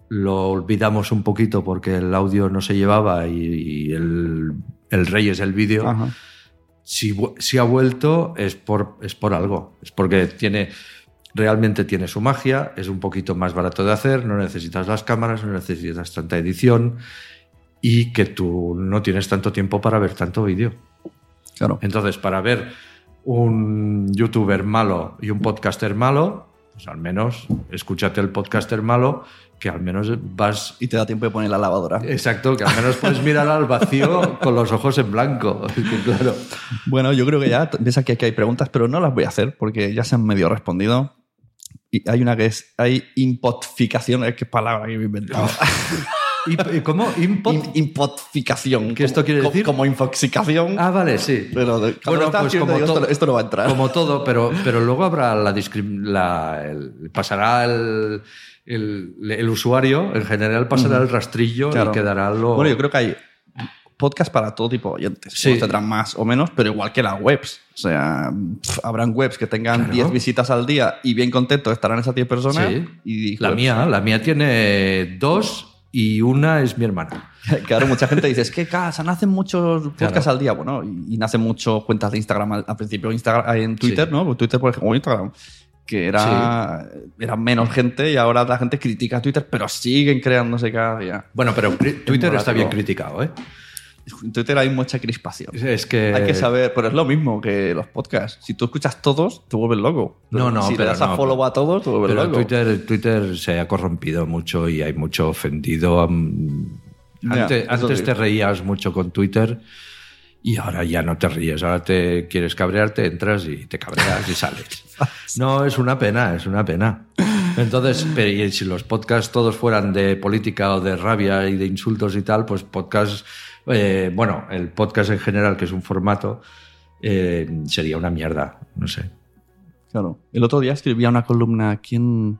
lo olvidamos un poquito porque el audio no se llevaba y, y el, el rey es el vídeo si, ha vuelto es por, es por algo. Es porque tiene, realmente tiene su magia, es un poquito más barato de hacer, no necesitas las cámaras, no necesitas tanta edición y que tú no tienes tanto tiempo para ver tanto vídeo. Claro. Entonces, para ver un youtuber malo y un podcaster malo, pues al menos escúchate el podcaster malo, que al menos vas Y te da tiempo de poner la lavadora. Exacto, que al menos puedes mirar al vacío con los ojos en blanco. Es que, claro. Bueno, yo creo que ya ves aquí que hay preguntas, pero no las voy a hacer porque ya se han medio respondido. Y hay una que es, hay impotficación, es que palabra que me he inventado. ¿Y, y cómo? ¿Impot? Impotficación. ¿Qué esto quiere Como- decir? Como infoxicación. Ah, vale, sí. pero de- lo estás haciendo, digo, esto, no- esto no va a entrar. Como todo, pero, pero luego habrá la, la el- pasará el, el, el usuario, en general pasará el rastrillo Claro. y quedará lo... Bueno, yo creo que hay podcast para todo tipo de oyentes. Sí. Tendrán más o menos, pero igual que las webs. O sea, habrán webs que tengan Claro. 10 visitas al día y bien contentos estarán esas 10 personas. Sí. Y La webs- mía, la mía tiene dos y una es mi hermana. Claro, mucha gente dice, es que casa, nacen muchos podcasts Claro. al día. Bueno, y, nacen muchos cuentas de Instagram al, al principio Instagram, en Twitter, Sí. ¿no? Pues Twitter, por ejemplo, o Instagram, que era, era menos gente y ahora la gente critica a Twitter, pero siguen creándose cada día. Bueno, pero Twitter está bien criticado, ¿eh? En Twitter hay mucha crispación. Es que... Hay que saber, pero es lo mismo que los podcasts. Si tú escuchas todos, te vuelves loco. No, no, Si le pero das a follow a todos, te vuelves Pero loco. Twitter, Twitter se ha corrompido mucho y hay mucho ofendido. Antes, antes te reías mucho con Twitter y ahora ya no te ríes. Ahora te quieres cabrearte, entras y te cabreas y sales. No, es una pena, es una pena. Entonces, pero y si los podcasts todos fueran de política o de rabia y de insultos y tal, pues podcast, eh, bueno, el podcast en general, que es un formato, eh, sería una mierda, no sé. Claro. El otro día escribía una columna aquí en...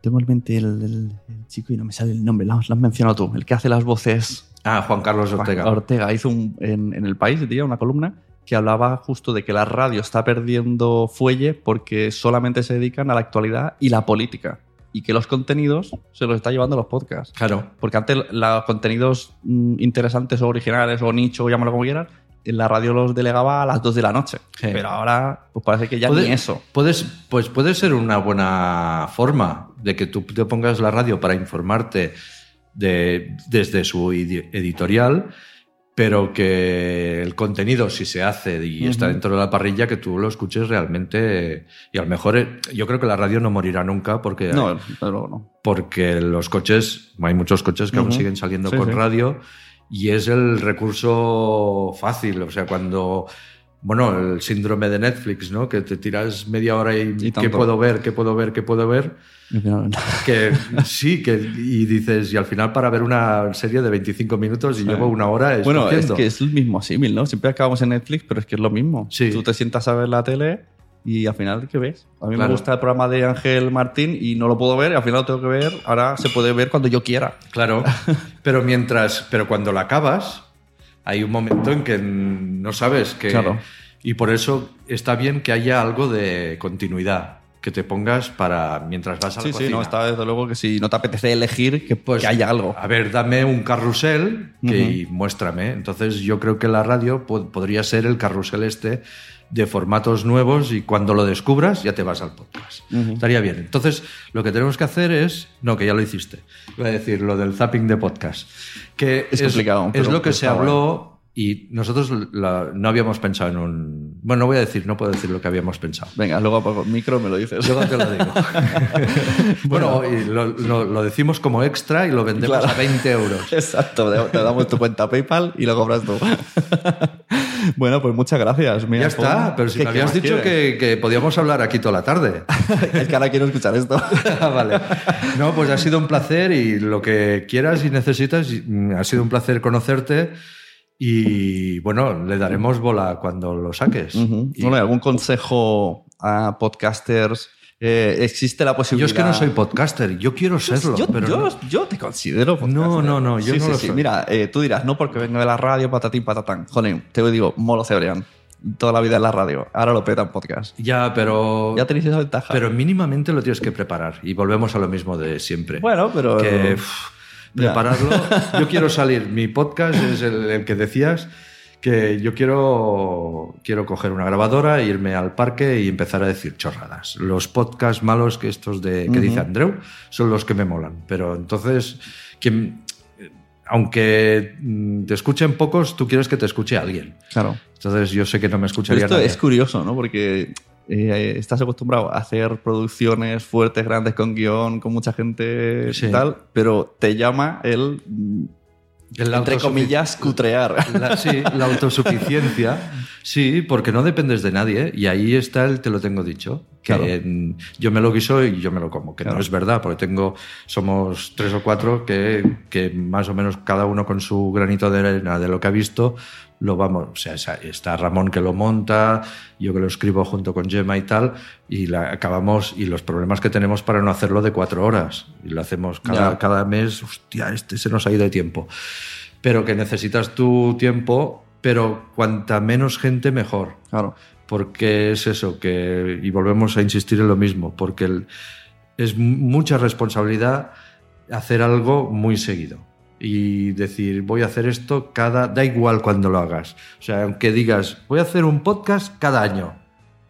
Tengo en mente el, el- el chico y no me sale el nombre, lo has mencionado tú, el que hace las voces. Ah, Juan Carlos Ortega. Ortega hizo un- en, en El País, diría, una columna que hablaba justo de que la radio está perdiendo fuelle porque solamente se dedican a la actualidad y la política. Y que los contenidos se los está llevando los podcasts. Claro. Porque antes los contenidos mm, interesantes o originales o nicho, llámalo como quieras, en la radio los delegaba a las 2 de la noche. Sí. Pero ahora, pues parece que ya Puede- ni eso. Puedes, pues puede ser una buena forma de que tú te pongas la radio para informarte de, desde su edi- editorial, pero que el contenido, si se hace y está dentro de la parrilla, que tú lo escuches realmente. Y a lo mejor yo creo que la radio no morirá nunca porque, No, luego no. porque los coches, hay muchos coches que aún siguen saliendo Sí, con sí. radio y es el recurso fácil. O sea, cuando. Bueno, el síndrome de Netflix, ¿no? Que te tiras media hora y, Y ¿qué puedo ver? ¿Qué puedo ver? ¿Qué puedo ver? Que sí, que y dices, y al final para ver una serie de 25 minutos y llevo una hora Bueno, es que es el mismo símil, ¿no? Siempre acabamos en Netflix, pero es que es lo mismo. Sí. Tú te sientas a ver la tele y al final, ¿qué ves? A mí Claro. me gusta el programa de Ángel Martín y no lo puedo ver, y al final lo tengo que ver. Ahora se puede ver cuando yo quiera. Claro, pero mientras, pero cuando la acabas, hay un momento en que no sabes que... Claro. Y por eso está bien que haya algo de continuidad, que te pongas para mientras vas a la Sí, sí, cocina. no, está desde luego que si no te apetece elegir, que, Pues, que haya algo. A ver, dame un carrusel que, y muéstrame. Entonces yo creo que la radio po- podría ser el carrusel este de formatos nuevos y cuando lo descubras ya te vas al podcast. Ujú. Estaría bien. Entonces lo que tenemos que hacer es... No, que ya lo hiciste. Iba a decir lo del zapping de podcast. Que Es complicado, Es lo que se habló y nosotros la- no habíamos pensado en un... Bueno, no voy a decir, no puedo decir lo que habíamos pensado. Venga, luego por micro me lo dices. Luego te lo digo. bueno, y lo, lo- lo decimos como extra y lo vendemos Claro. a 20 euros. Exacto, te damos tu cuenta PayPal y lo cobras tú. bueno, pues muchas gracias. Mira, Ya está, pero si ¿Qué- me habías dicho que, que podíamos hablar aquí toda la tarde. es que ahora quiero escuchar esto. Ah, vale. No, pues ha sido un placer y lo que quieras y necesitas, mm, ha sido un placer conocerte y bueno, le daremos bola cuando lo saques. Ujú. Y- Bueno, ¿y ¿algún consejo a podcasters? Eh, ¿Existe la yo posibilidad? es que no soy podcaster, yo quiero serlo, yo, pero yo- no. yo te considero podcaster. No, no, no, yo Sí, no sí, lo sí. soy. Mira, eh, tú dirás, no porque vengo de la radio, patatín, patatán. Joder, te digo, Molo Cebrián. Toda la vida en la radio. Ahora lo peta en podcast. Ya, pero... Ya tenéis esa ventaja. Pero mínimamente lo tienes que preparar y volvemos a lo mismo de siempre. Bueno, pero... que prepararlo. Yo quiero salir. Mi podcast es el, el que decías que yo quiero quiero coger una grabadora, irme al parque y empezar a decir chorradas. Los podcasts malos que estos de que dice Andreu son los que me molan. Pero entonces quien- aunque te escuchen pocos, tú quieres que te escuche alguien. Claro. Entonces yo sé que no me Pero escucharía esto nadie. es curioso, ¿no? Porque eh, estás acostumbrado a hacer producciones fuertes, grandes, con guion, con mucha gente Sí. y tal, pero te llama el, entre comillas, cutrear. La- sí, la autosuficiencia. Sí, porque no dependes de nadie. Y ahí está el te lo tengo dicho. Que Claro. yo me lo guiso y yo me lo como. Que Claro. no es verdad, porque tengo, somos tres o cuatro que, que más o menos cada uno con su granito de arena de lo que ha visto, lo vamos. O sea, está Ramón que lo monta, yo que lo escribo junto con Gemma y tal, y la acabamos. Y los problemas que tenemos para no hacerlo de cuatro horas. Y lo hacemos cada, Ya. cada mes. Hostia, este se nos ha ido de tiempo pero que necesitas tu tiempo, pero cuanta menos gente mejor. Claro. Porque es eso, que, y volvemos a insistir en lo mismo, porque el- es mucha responsabilidad hacer algo muy seguido. Y decir, voy a hacer esto cada. Da igual cuando lo hagas. O sea, aunque digas, voy a hacer un podcast cada año.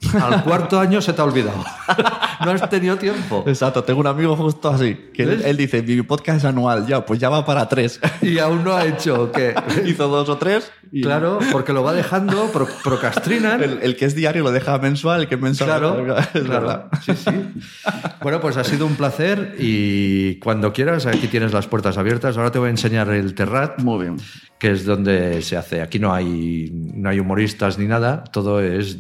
Al cuarto año se te ha olvidado. no has tenido tiempo. Exacto, tengo un amigo justo así, que él, dice, mi podcast es anual, ya, pues ya va para tres. Y aún no ha hecho que. Hizo dos o tres. Y Claro, porque lo va dejando, pro- procrastinan. El, el que es diario lo deja mensual, el que es mensual. Claro, es claro. verdad. Sí, sí. Bueno, pues ha sido un placer y cuando quieras, aquí tienes las puertas abiertas. Ahora te voy a enseñar el Terrat, Muy bien. Que es donde se hace. Aquí no hay, no hay humoristas ni nada, todo es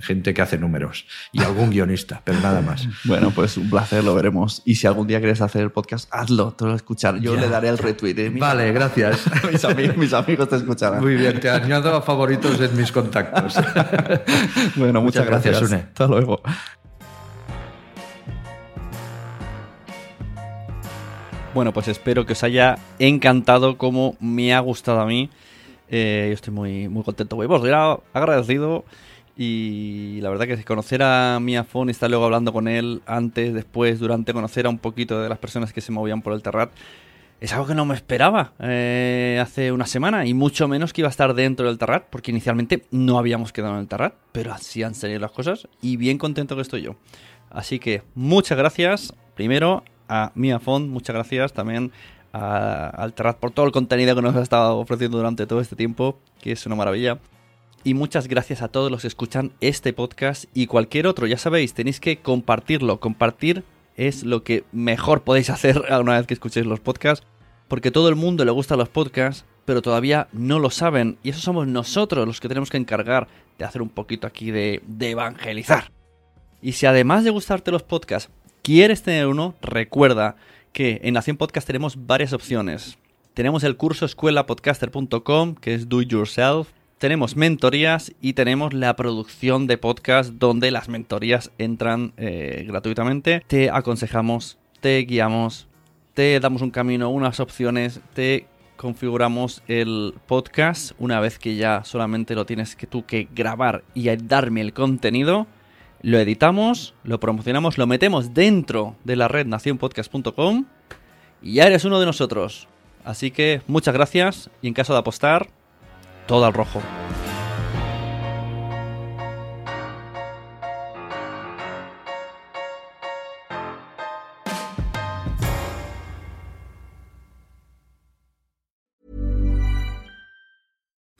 gente que hace números y algún guionista, pero nada más. Bueno, pues un placer, lo veremos. Y si algún día quieres hacer el podcast, hazlo, te lo escuchar. Yo Ya. le daré el retweet. ¿eh? Vale, gracias. Mis amigos, mis amigos te escucharán. Muy bien, te añado a favoritos en mis contactos. Bueno, muchas, Muchas gracias, gracias. Sune. Hasta luego. Bueno, pues espero que os haya encantado como me ha gustado a mí. Eh, yo estoy muy, muy contento, güey. Pues agradecido y la verdad que conocer a Miafon y estar luego hablando con él antes, después, durante, conocer a un poquito de las personas que se movían por el Terrat, es algo que no me esperaba eh, hace una semana y mucho menos que iba a estar dentro del Terrat, porque inicialmente no habíamos quedado en el Terrat, pero así han salido las cosas y bien contento que estoy yo. Así que muchas gracias, primero a Miafon, muchas gracias también al Terrat por todo el contenido que nos ha estado ofreciendo durante todo este tiempo, que es una maravilla. Y muchas gracias a todos los que escuchan este podcast y cualquier otro. Ya sabéis, tenéis que compartirlo. Compartir es lo que mejor podéis hacer una vez que escuchéis los podcasts. Porque todo el mundo le gusta los podcasts, pero todavía no lo saben. Y eso somos nosotros los que tenemos que encargar de hacer un poquito aquí de evangelizar. Y si además de gustarte los podcasts, quieres tener uno, recuerda que en Nación Podcast tenemos varias opciones. Tenemos el curso escuelapodcaster.com, que es do it yourself. Tenemos mentorías y tenemos la producción de podcast donde las mentorías entran eh, gratuitamente. Te aconsejamos, te guiamos, te damos un camino, unas opciones, te configuramos el podcast una vez que ya solamente lo tienes que tú que grabar y darme el contenido lo editamos, lo promocionamos, lo metemos dentro de la red nacionpodcast.com y ya eres uno de nosotros. Así que muchas gracias y en caso de apostar, todo al rojo.